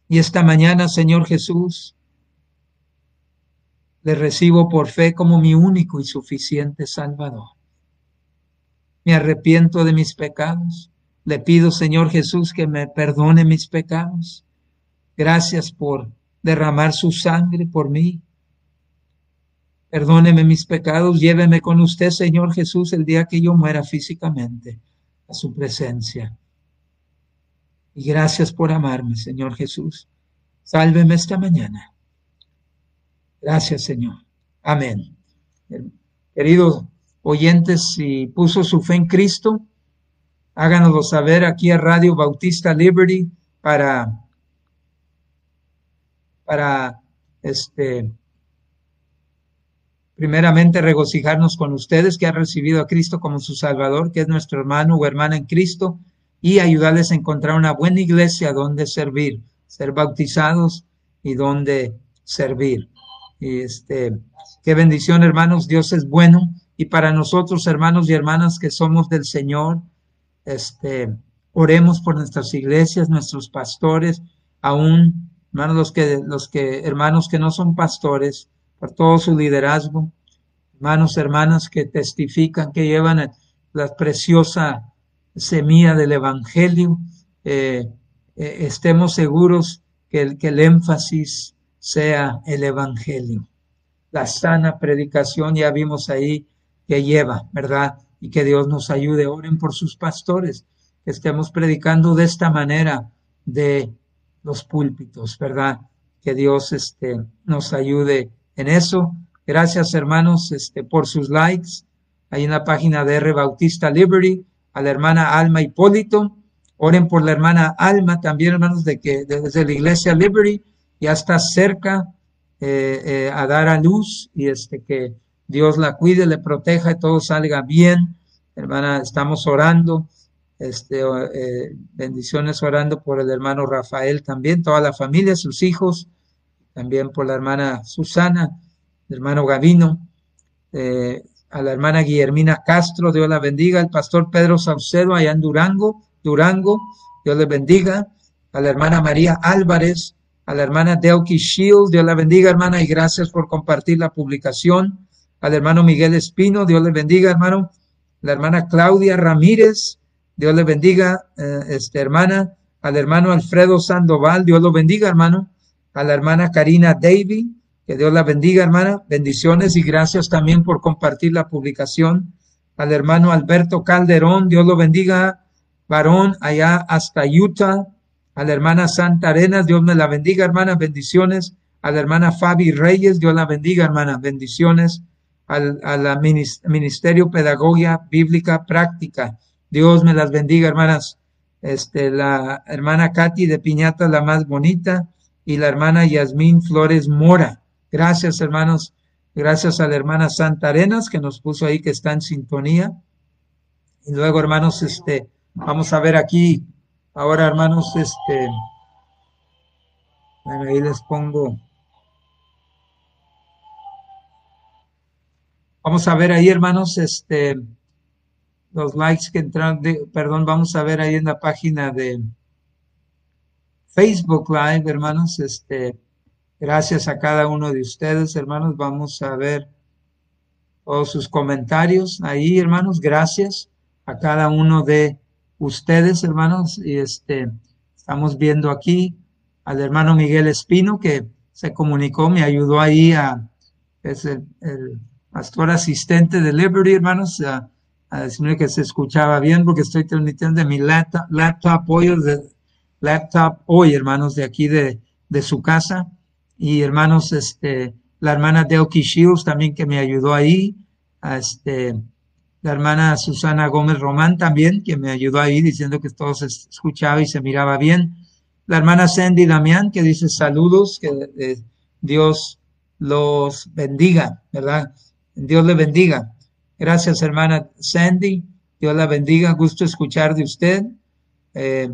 Y esta mañana, Señor Jesús, le recibo por fe como mi único y suficiente Salvador. Me arrepiento de mis pecados. Le pido, Señor Jesús, que me perdone mis pecados. Gracias por derramar su sangre por mí. Perdóneme mis pecados, lléveme con usted, Señor Jesús, el día que yo muera físicamente a su presencia. Y gracias por amarme, Señor Jesús. Sálveme esta mañana. Gracias, Señor. Amén. Queridos oyentes, si puso su fe en Cristo, háganoslo saber aquí a Radio Bautista Liberty para, para este, primeramente regocijarnos con ustedes que han recibido a Cristo como su Salvador, que es nuestro hermano o hermana en Cristo, y ayudarles a encontrar una buena iglesia donde servir, ser bautizados y donde servir. Este, qué bendición, hermanos, Dios es bueno. Y para nosotros, hermanos y hermanas que somos del Señor, este, oremos por nuestras iglesias, nuestros pastores, aún hermanos, los que, los que, hermanos que no son pastores, por todo su liderazgo, hermanos, hermanas que testifican, que llevan la preciosa semilla del Evangelio, eh, eh, estemos seguros que el, que el énfasis sea el Evangelio. La sana predicación, ya vimos ahí que lleva, ¿verdad? Y que Dios nos ayude. Oren por sus pastores, que estemos predicando de esta manera de los púlpitos, ¿verdad? Que Dios este, nos ayude en eso. Gracias, hermanos, este, por sus likes. Ahí en la página de R. Bautista Liberty, a la hermana Alma Hipólito. Oren por la hermana Alma también, hermanos, de que desde la iglesia Liberty ya está cerca eh, eh, a dar a luz y este que Dios la cuide, le proteja y todo salga bien. Hermana, estamos orando. Este, eh, bendiciones orando por el hermano Rafael también, toda la familia, sus hijos, también por la hermana Susana, el hermano Gavino, a la hermana Guillermina Castro, Dios la bendiga, el pastor Pedro Saucedo allá en Durango, Durango, Dios le bendiga, a la hermana María Álvarez, a la hermana Delky Shields, Dios la bendiga, hermana, y gracias por compartir la publicación. Al hermano Miguel Espino, Dios le bendiga, hermano. La hermana Claudia Ramírez, Dios le bendiga, eh, este, hermana. Al hermano Alfredo Sandoval, Dios lo bendiga, hermano. A la hermana Karina Davy, que Dios la bendiga, hermana. Bendiciones y gracias también por compartir la publicación. Al hermano Alberto Calderón, Dios lo bendiga, varón, allá hasta Utah. A la hermana Santa Arenas, Dios me la bendiga, hermana, bendiciones, a la hermana Fabi Reyes, Dios la bendiga, hermana, bendiciones, al, a la Ministerio Pedagogía Bíblica Práctica, Dios me las bendiga, hermanas, este, la hermana Katy de Piñata, la más bonita, y la hermana Yasmín Flores Mora. Gracias, hermanos. Gracias a la hermana Santa Arenas que nos puso ahí que está en sintonía. Y luego, hermanos, este, vamos a ver aquí Ahora, hermanos, este, bueno, ahí les pongo. Vamos a ver ahí, hermanos, este, los likes que entraron, perdón, vamos a ver ahí en la página de Facebook Live, hermanos, este, gracias a cada uno de ustedes, hermanos, vamos a ver todos sus comentarios ahí, hermanos, gracias a cada uno de ustedes, hermanos, y este, estamos viendo aquí al hermano Miguel Espino que se comunicó, me ayudó ahí a, es el, pastor asistente de Liberty, hermanos, a, decirme que se escuchaba bien porque estoy transmitiendo de mi laptop, laptop hoy, laptop hoy, hermanos, de aquí de, de su casa. Y hermanos, este, la hermana Delky Shields también que me ayudó ahí, este, la hermana Susana Gómez Román también, que me ayudó ahí diciendo que todo se escuchaba y se miraba bien. La hermana Sandy Damián, que dice saludos, que eh, Dios los bendiga, ¿verdad? Dios le bendiga. Gracias, hermana Sandy. Dios la bendiga. Gusto escuchar de usted. Eh,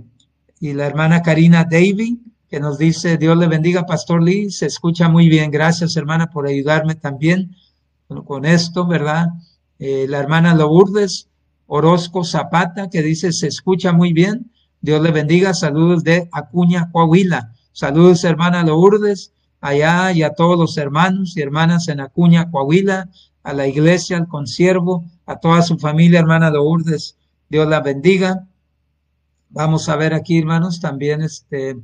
y la hermana Karina Davy, que nos dice, Dios le bendiga, Pastor Lee. Se escucha muy bien. Gracias, hermana, por ayudarme también con esto, ¿verdad? Eh, la hermana Lourdes Orozco Zapata, que dice, se escucha muy bien. Dios le bendiga. Saludos de Acuña, Coahuila. Saludos, hermana Lourdes, allá y a todos los hermanos y hermanas en Acuña, Coahuila, a la iglesia, al consiervo, a toda su familia, hermana Lourdes. Dios la bendiga. Vamos a ver aquí, hermanos, también este,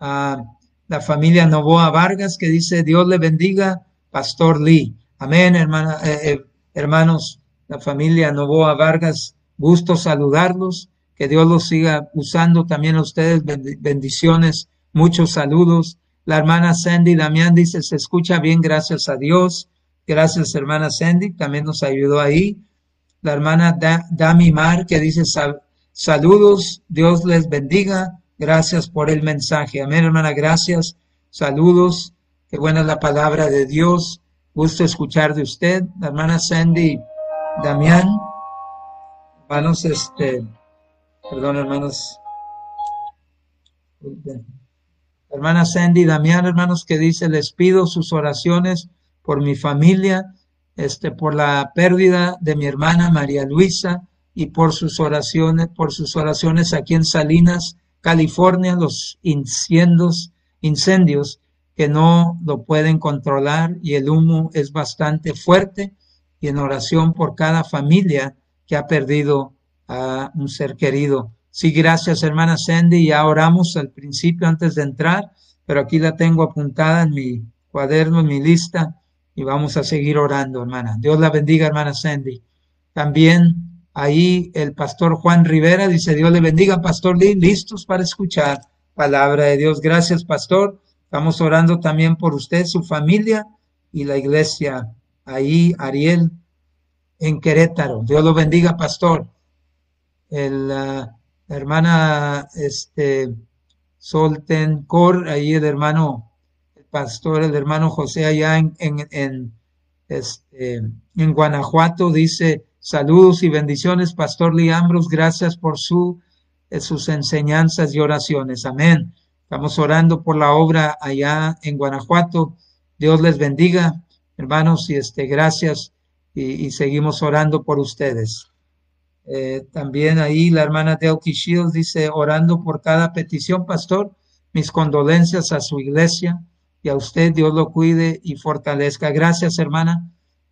a la familia Novoa Vargas, que dice, Dios le bendiga, Pastor Lee. Amén, hermana. Eh, eh, hermanos, la familia Novoa Vargas, gusto saludarlos, que Dios los siga usando también a ustedes, bendiciones, muchos saludos. La hermana Sandy Damián dice, se escucha bien, gracias a Dios. Gracias, hermana Sandy, también nos ayudó ahí. La hermana Dami Mar, que dice, saludos, Dios les bendiga, gracias por el mensaje. Amén, hermana, gracias, saludos, qué buena es la palabra de Dios. Gusto escuchar de usted, la hermana Sandy Damián. Hermanos, este, perdón, hermanos. Hermana Sandy Damián, hermanos, que dice, les pido sus oraciones por mi familia, este, por la pérdida de mi hermana María Luisa y por sus oraciones, por sus oraciones aquí en Salinas, California, los incendios, incendios que no lo pueden controlar y el humo es bastante fuerte y en oración por cada familia que ha perdido a un ser querido. Sí, gracias hermana Sandy, ya oramos al principio antes de entrar, pero aquí la tengo apuntada en mi cuaderno, en mi lista y vamos a seguir orando, hermana. Dios la bendiga, hermana Sandy. También ahí el pastor Juan Rivera dice, Dios le bendiga, pastor listos para escuchar palabra de Dios. Gracias, pastor. Estamos orando también por usted, su familia y la iglesia. Ahí, Ariel, en Querétaro. Dios lo bendiga, pastor. El, la hermana este, Solten Cor, ahí el hermano, el pastor, el hermano José allá en, en, en, este, en Guanajuato, dice, saludos y bendiciones, pastor Lee Ambrose, gracias por su sus enseñanzas y oraciones. Amén. Estamos orando por la obra allá en Guanajuato. Dios les bendiga, hermanos, y este, gracias. Y, seguimos orando por ustedes. Eh, también ahí la hermana Delky Shields dice, orando por cada petición, pastor, mis condolencias a su iglesia y a usted, Dios lo cuide y fortalezca. Gracias, hermana.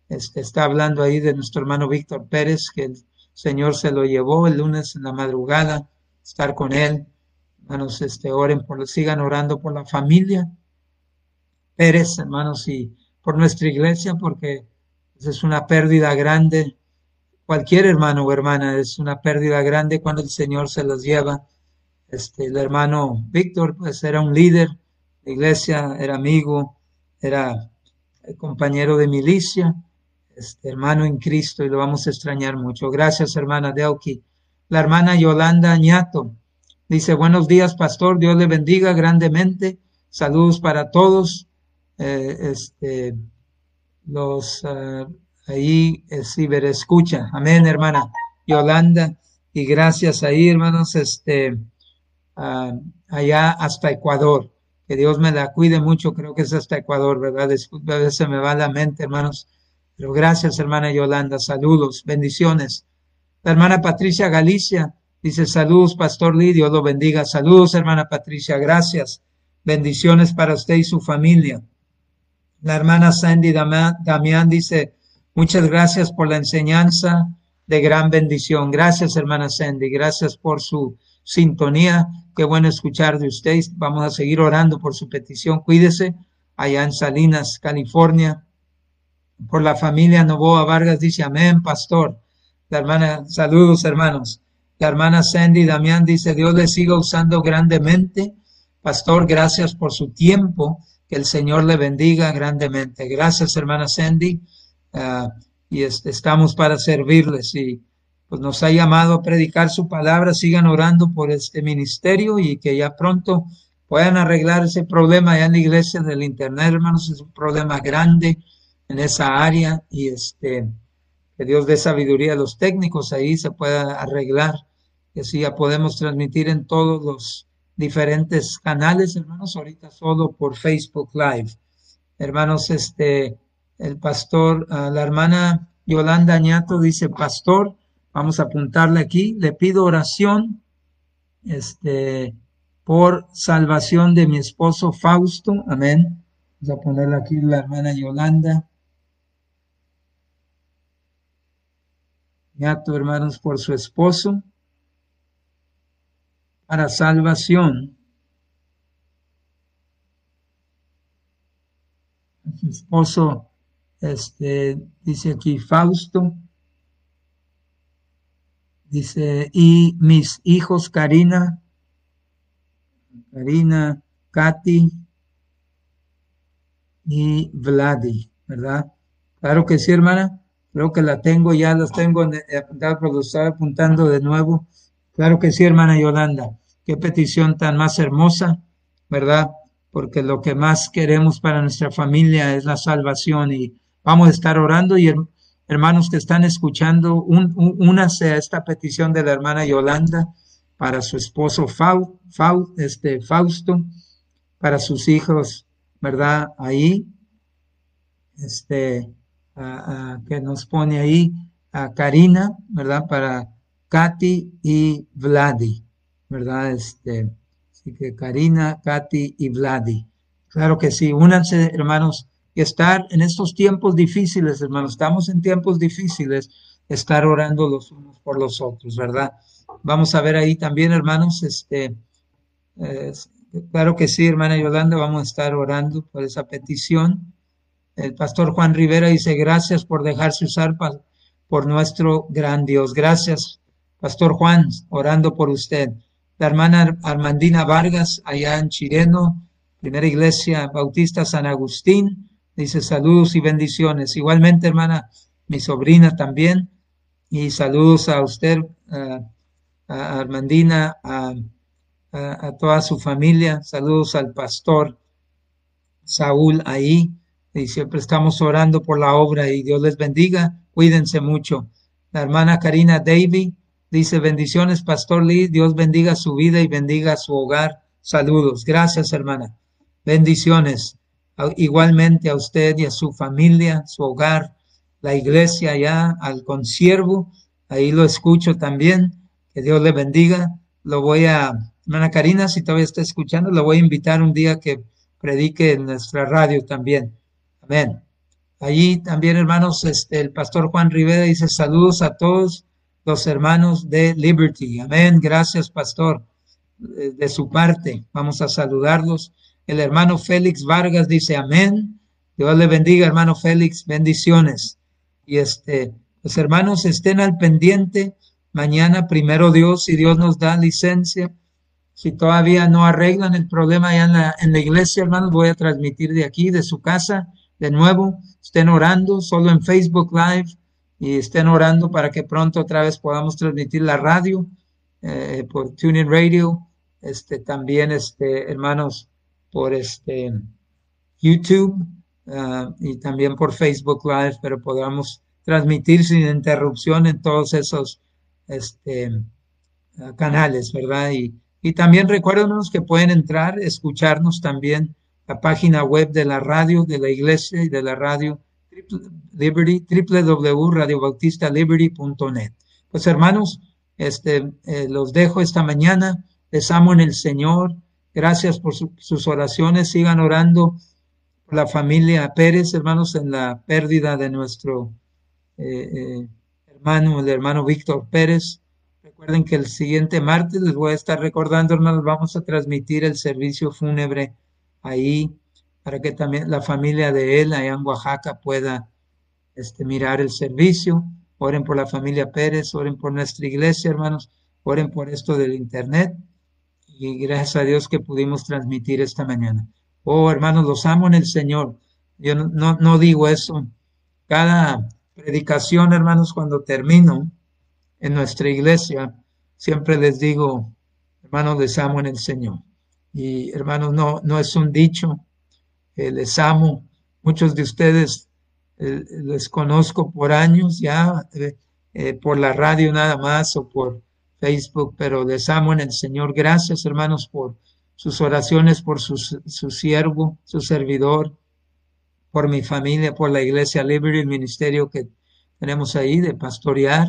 Está hablando ahí de nuestro hermano Víctor Pérez, que el Señor se lo llevó el lunes en la madrugada estar con él. Hermanos, este, oren por, sigan orando por la familia Pérez, hermanos, y por nuestra iglesia, porque es una pérdida grande. Cualquier hermano o hermana es una pérdida grande cuando el Señor se los lleva. Este, el hermano Víctor, pues era un líder de iglesia, era amigo, era compañero de milicia, este, hermano en Cristo, y lo vamos a extrañar mucho. Gracias, hermana Delki la hermana Yolanda Ñato. Dice, buenos días, pastor, Dios le bendiga grandemente. Saludos para todos. Eh, este, los uh, ahí escucha. Amén, hermana Yolanda. Y gracias ahí, hermanos, este, uh, allá hasta Ecuador. Que Dios me la cuide mucho, creo que es hasta Ecuador, ¿verdad? Disculpe, a veces me va la mente, hermanos. Pero gracias, hermana Yolanda. Saludos, bendiciones. La hermana Patricia Galicia dice saludos, Pastor Lee, Dios lo bendiga. Saludos, hermana Patricia, gracias. Bendiciones para usted y su familia. La hermana Sandy Damián dice, muchas gracias por la enseñanza de gran bendición. Gracias, hermana Sandy, gracias por su sintonía. Qué bueno escuchar de usted. Vamos a seguir orando por su petición. Cuídese allá en Salinas, California. Por la familia Novoa Vargas dice, amén, pastor. La hermana, saludos hermanos. La hermana Sandy Damián dice, Dios le siga usando grandemente. Pastor, gracias por su tiempo. Que el Señor le bendiga grandemente. Gracias, hermana Sandy. Ah, y estamos para servirles. Y pues nos ha llamado a predicar su palabra. Sigan orando por este ministerio y que ya pronto puedan arreglar ese problema allá en la iglesia del internet, hermanos. Es un problema grande en esa área. Y este que Dios dé sabiduría a los técnicos, ahí se pueda arreglar, que así ya podemos transmitir en todos los diferentes canales, hermanos, ahorita solo por Facebook Live. Hermanos, este, el pastor, ah, la hermana Yolanda Añato dice, pastor, vamos a apuntarle aquí, le pido oración, este, por salvación de mi esposo Fausto, amén. Vamos a ponerle aquí la hermana Yolanda. Hermanos, por su esposo, para salvación. Su esposo, este, dice aquí Fausto, dice, y mis hijos Karina, Karina, Katy y Vladi, ¿verdad? Claro que sí, hermana. Creo que la tengo, ya las tengo apuntadas, pero lo apuntando de nuevo. Claro que sí, hermana Yolanda. Qué petición tan más hermosa, ¿verdad? Porque lo que más queremos para nuestra familia es la salvación y vamos a estar orando y hermanos que están escuchando, un, únase a esta petición de la hermana Yolanda para su esposo este, Fausto, para sus hijos, ¿verdad? Ahí, este, que nos pone ahí a Karina, ¿verdad? Para Katy y Vladi, ¿verdad? Este, Así que Karina, Katy y Vladi. Claro que sí, únanse, hermanos, y estar en estos tiempos difíciles, hermanos. Estamos en tiempos difíciles, estar orando los unos por los otros, ¿verdad? Vamos a ver ahí también, hermanos, este, claro que sí, hermana Yolanda, vamos a estar orando por esa petición. El pastor Juan Rivera dice, gracias por dejarse usar por nuestro gran Dios. Gracias, pastor Juan, orando por usted. La hermana Armandina Vargas, allá en Chireno, Primera Iglesia Bautista San Agustín, dice saludos y bendiciones. Igualmente, hermana, mi sobrina también, y saludos a usted, a Armandina, a, toda su familia, saludos al pastor Saúl ahí, y siempre estamos orando por la obra y Dios les bendiga, cuídense mucho. La hermana Karina Davy dice bendiciones, Pastor Lee, Dios bendiga su vida y bendiga su hogar. Saludos, gracias hermana. Bendiciones igualmente a usted y a su familia, su hogar, la iglesia allá, al consiervo, ahí lo escucho también que Dios le bendiga. Lo voy a, hermana Karina, si todavía está escuchando, lo voy a invitar un día que predique en nuestra radio también. Amén. Allí también, hermanos, este, el pastor Juan Rivera dice saludos a todos los hermanos de Liberty. Amén. Gracias, pastor. De su parte, vamos a saludarlos. El hermano Félix Vargas dice amén. Dios le bendiga, hermano Félix. Bendiciones. Y este, los hermanos estén al pendiente Mañana, primero Dios, si Dios nos da licencia, si todavía no arreglan el problema allá en la, en la iglesia, hermanos, voy a transmitir de aquí, de su casa, de nuevo. Estén orando solo en Facebook Live y estén orando para que pronto otra vez podamos transmitir la radio eh, por TuneIn Radio, este, también, este, hermanos, por este YouTube ah, y también por Facebook Live, pero podamos transmitir sin interrupción en todos esos este, canales, ¿verdad? Y, y también recuérdenos que pueden entrar, escucharnos también la página web de la radio, de la iglesia y de la radio Liberty, www.radiobautistaliberty.net. Pues hermanos, este, eh, los dejo esta mañana, les amo en el Señor, gracias por sus oraciones, sigan orando por la familia Pérez, hermanos, en la pérdida de nuestro eh, eh, hermano, el hermano Víctor Pérez. Recuerden que el siguiente martes les voy a estar recordando, hermanos, vamos a transmitir el servicio fúnebre ahí para que también la familia de él allá en Oaxaca pueda este, mirar el servicio. Oren por la familia Pérez, oren por nuestra iglesia, hermanos, oren por esto del Internet. Y gracias a Dios que pudimos transmitir esta mañana. Oh, hermanos, los amo en el Señor. Yo no, no, no digo eso. Cada predicación, hermanos, cuando termino en nuestra iglesia, siempre les digo, hermanos, les amo en el Señor. Y hermanos, no, no es un dicho, eh, les amo. Muchos de ustedes eh, les conozco por años ya, eh, por la radio nada más o por Facebook, pero les amo en el Señor. Gracias, hermanos, por sus oraciones, por su, su siervo, su servidor, por mi familia, por la Iglesia Libre, el ministerio que tenemos ahí de pastorear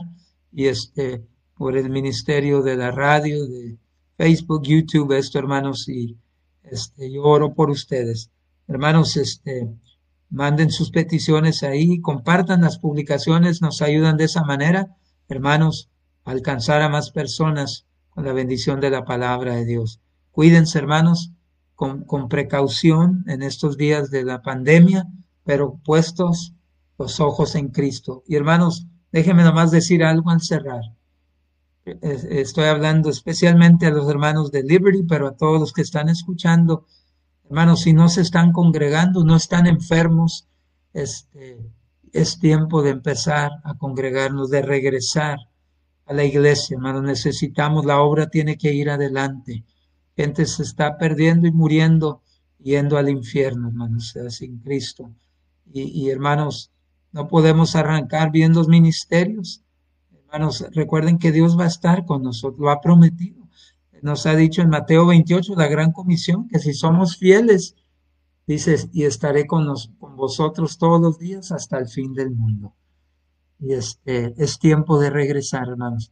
y este por el ministerio de la radio, de Facebook, YouTube, esto hermanos y este yo oro por ustedes. Hermanos, este manden sus peticiones ahí, compartan las publicaciones, nos ayudan de esa manera, hermanos, a alcanzar a más personas con la bendición de la palabra de Dios. Cuídense, hermanos, con, precaución en estos días de la pandemia, pero puestos los ojos en Cristo. Y hermanos, déjenme nomás decir algo al cerrar. Estoy hablando especialmente a los hermanos de Liberty, pero a todos los que están escuchando. Hermanos, si no se están congregando, no están enfermos, este, es tiempo de empezar a congregarnos, de regresar a la iglesia, hermanos. Necesitamos, la obra tiene que ir adelante gente se está perdiendo y muriendo yendo al infierno, hermanos, sin Cristo. Y, hermanos, no podemos arrancar bien los ministerios. Hermanos, recuerden que Dios va a estar con nosotros, lo ha prometido. Nos ha dicho en Mateo 28, la gran comisión, que si somos fieles, dices, y estaré con, vosotros todos los días hasta el fin del mundo. Y es, eh, es tiempo de regresar, hermanos.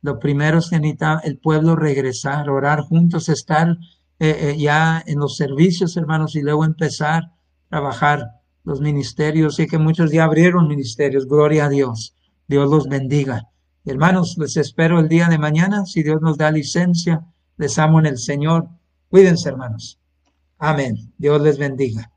Lo primero es que necesita el pueblo regresar, orar juntos, estar eh, eh, ya en los servicios, hermanos, y luego empezar a trabajar los ministerios. Sé que muchos ya abrieron ministerios, gloria a Dios. Dios los bendiga. Hermanos, les espero el día de mañana, si Dios nos da licencia. Les amo en el Señor. Cuídense, hermanos. Amén. Dios les bendiga.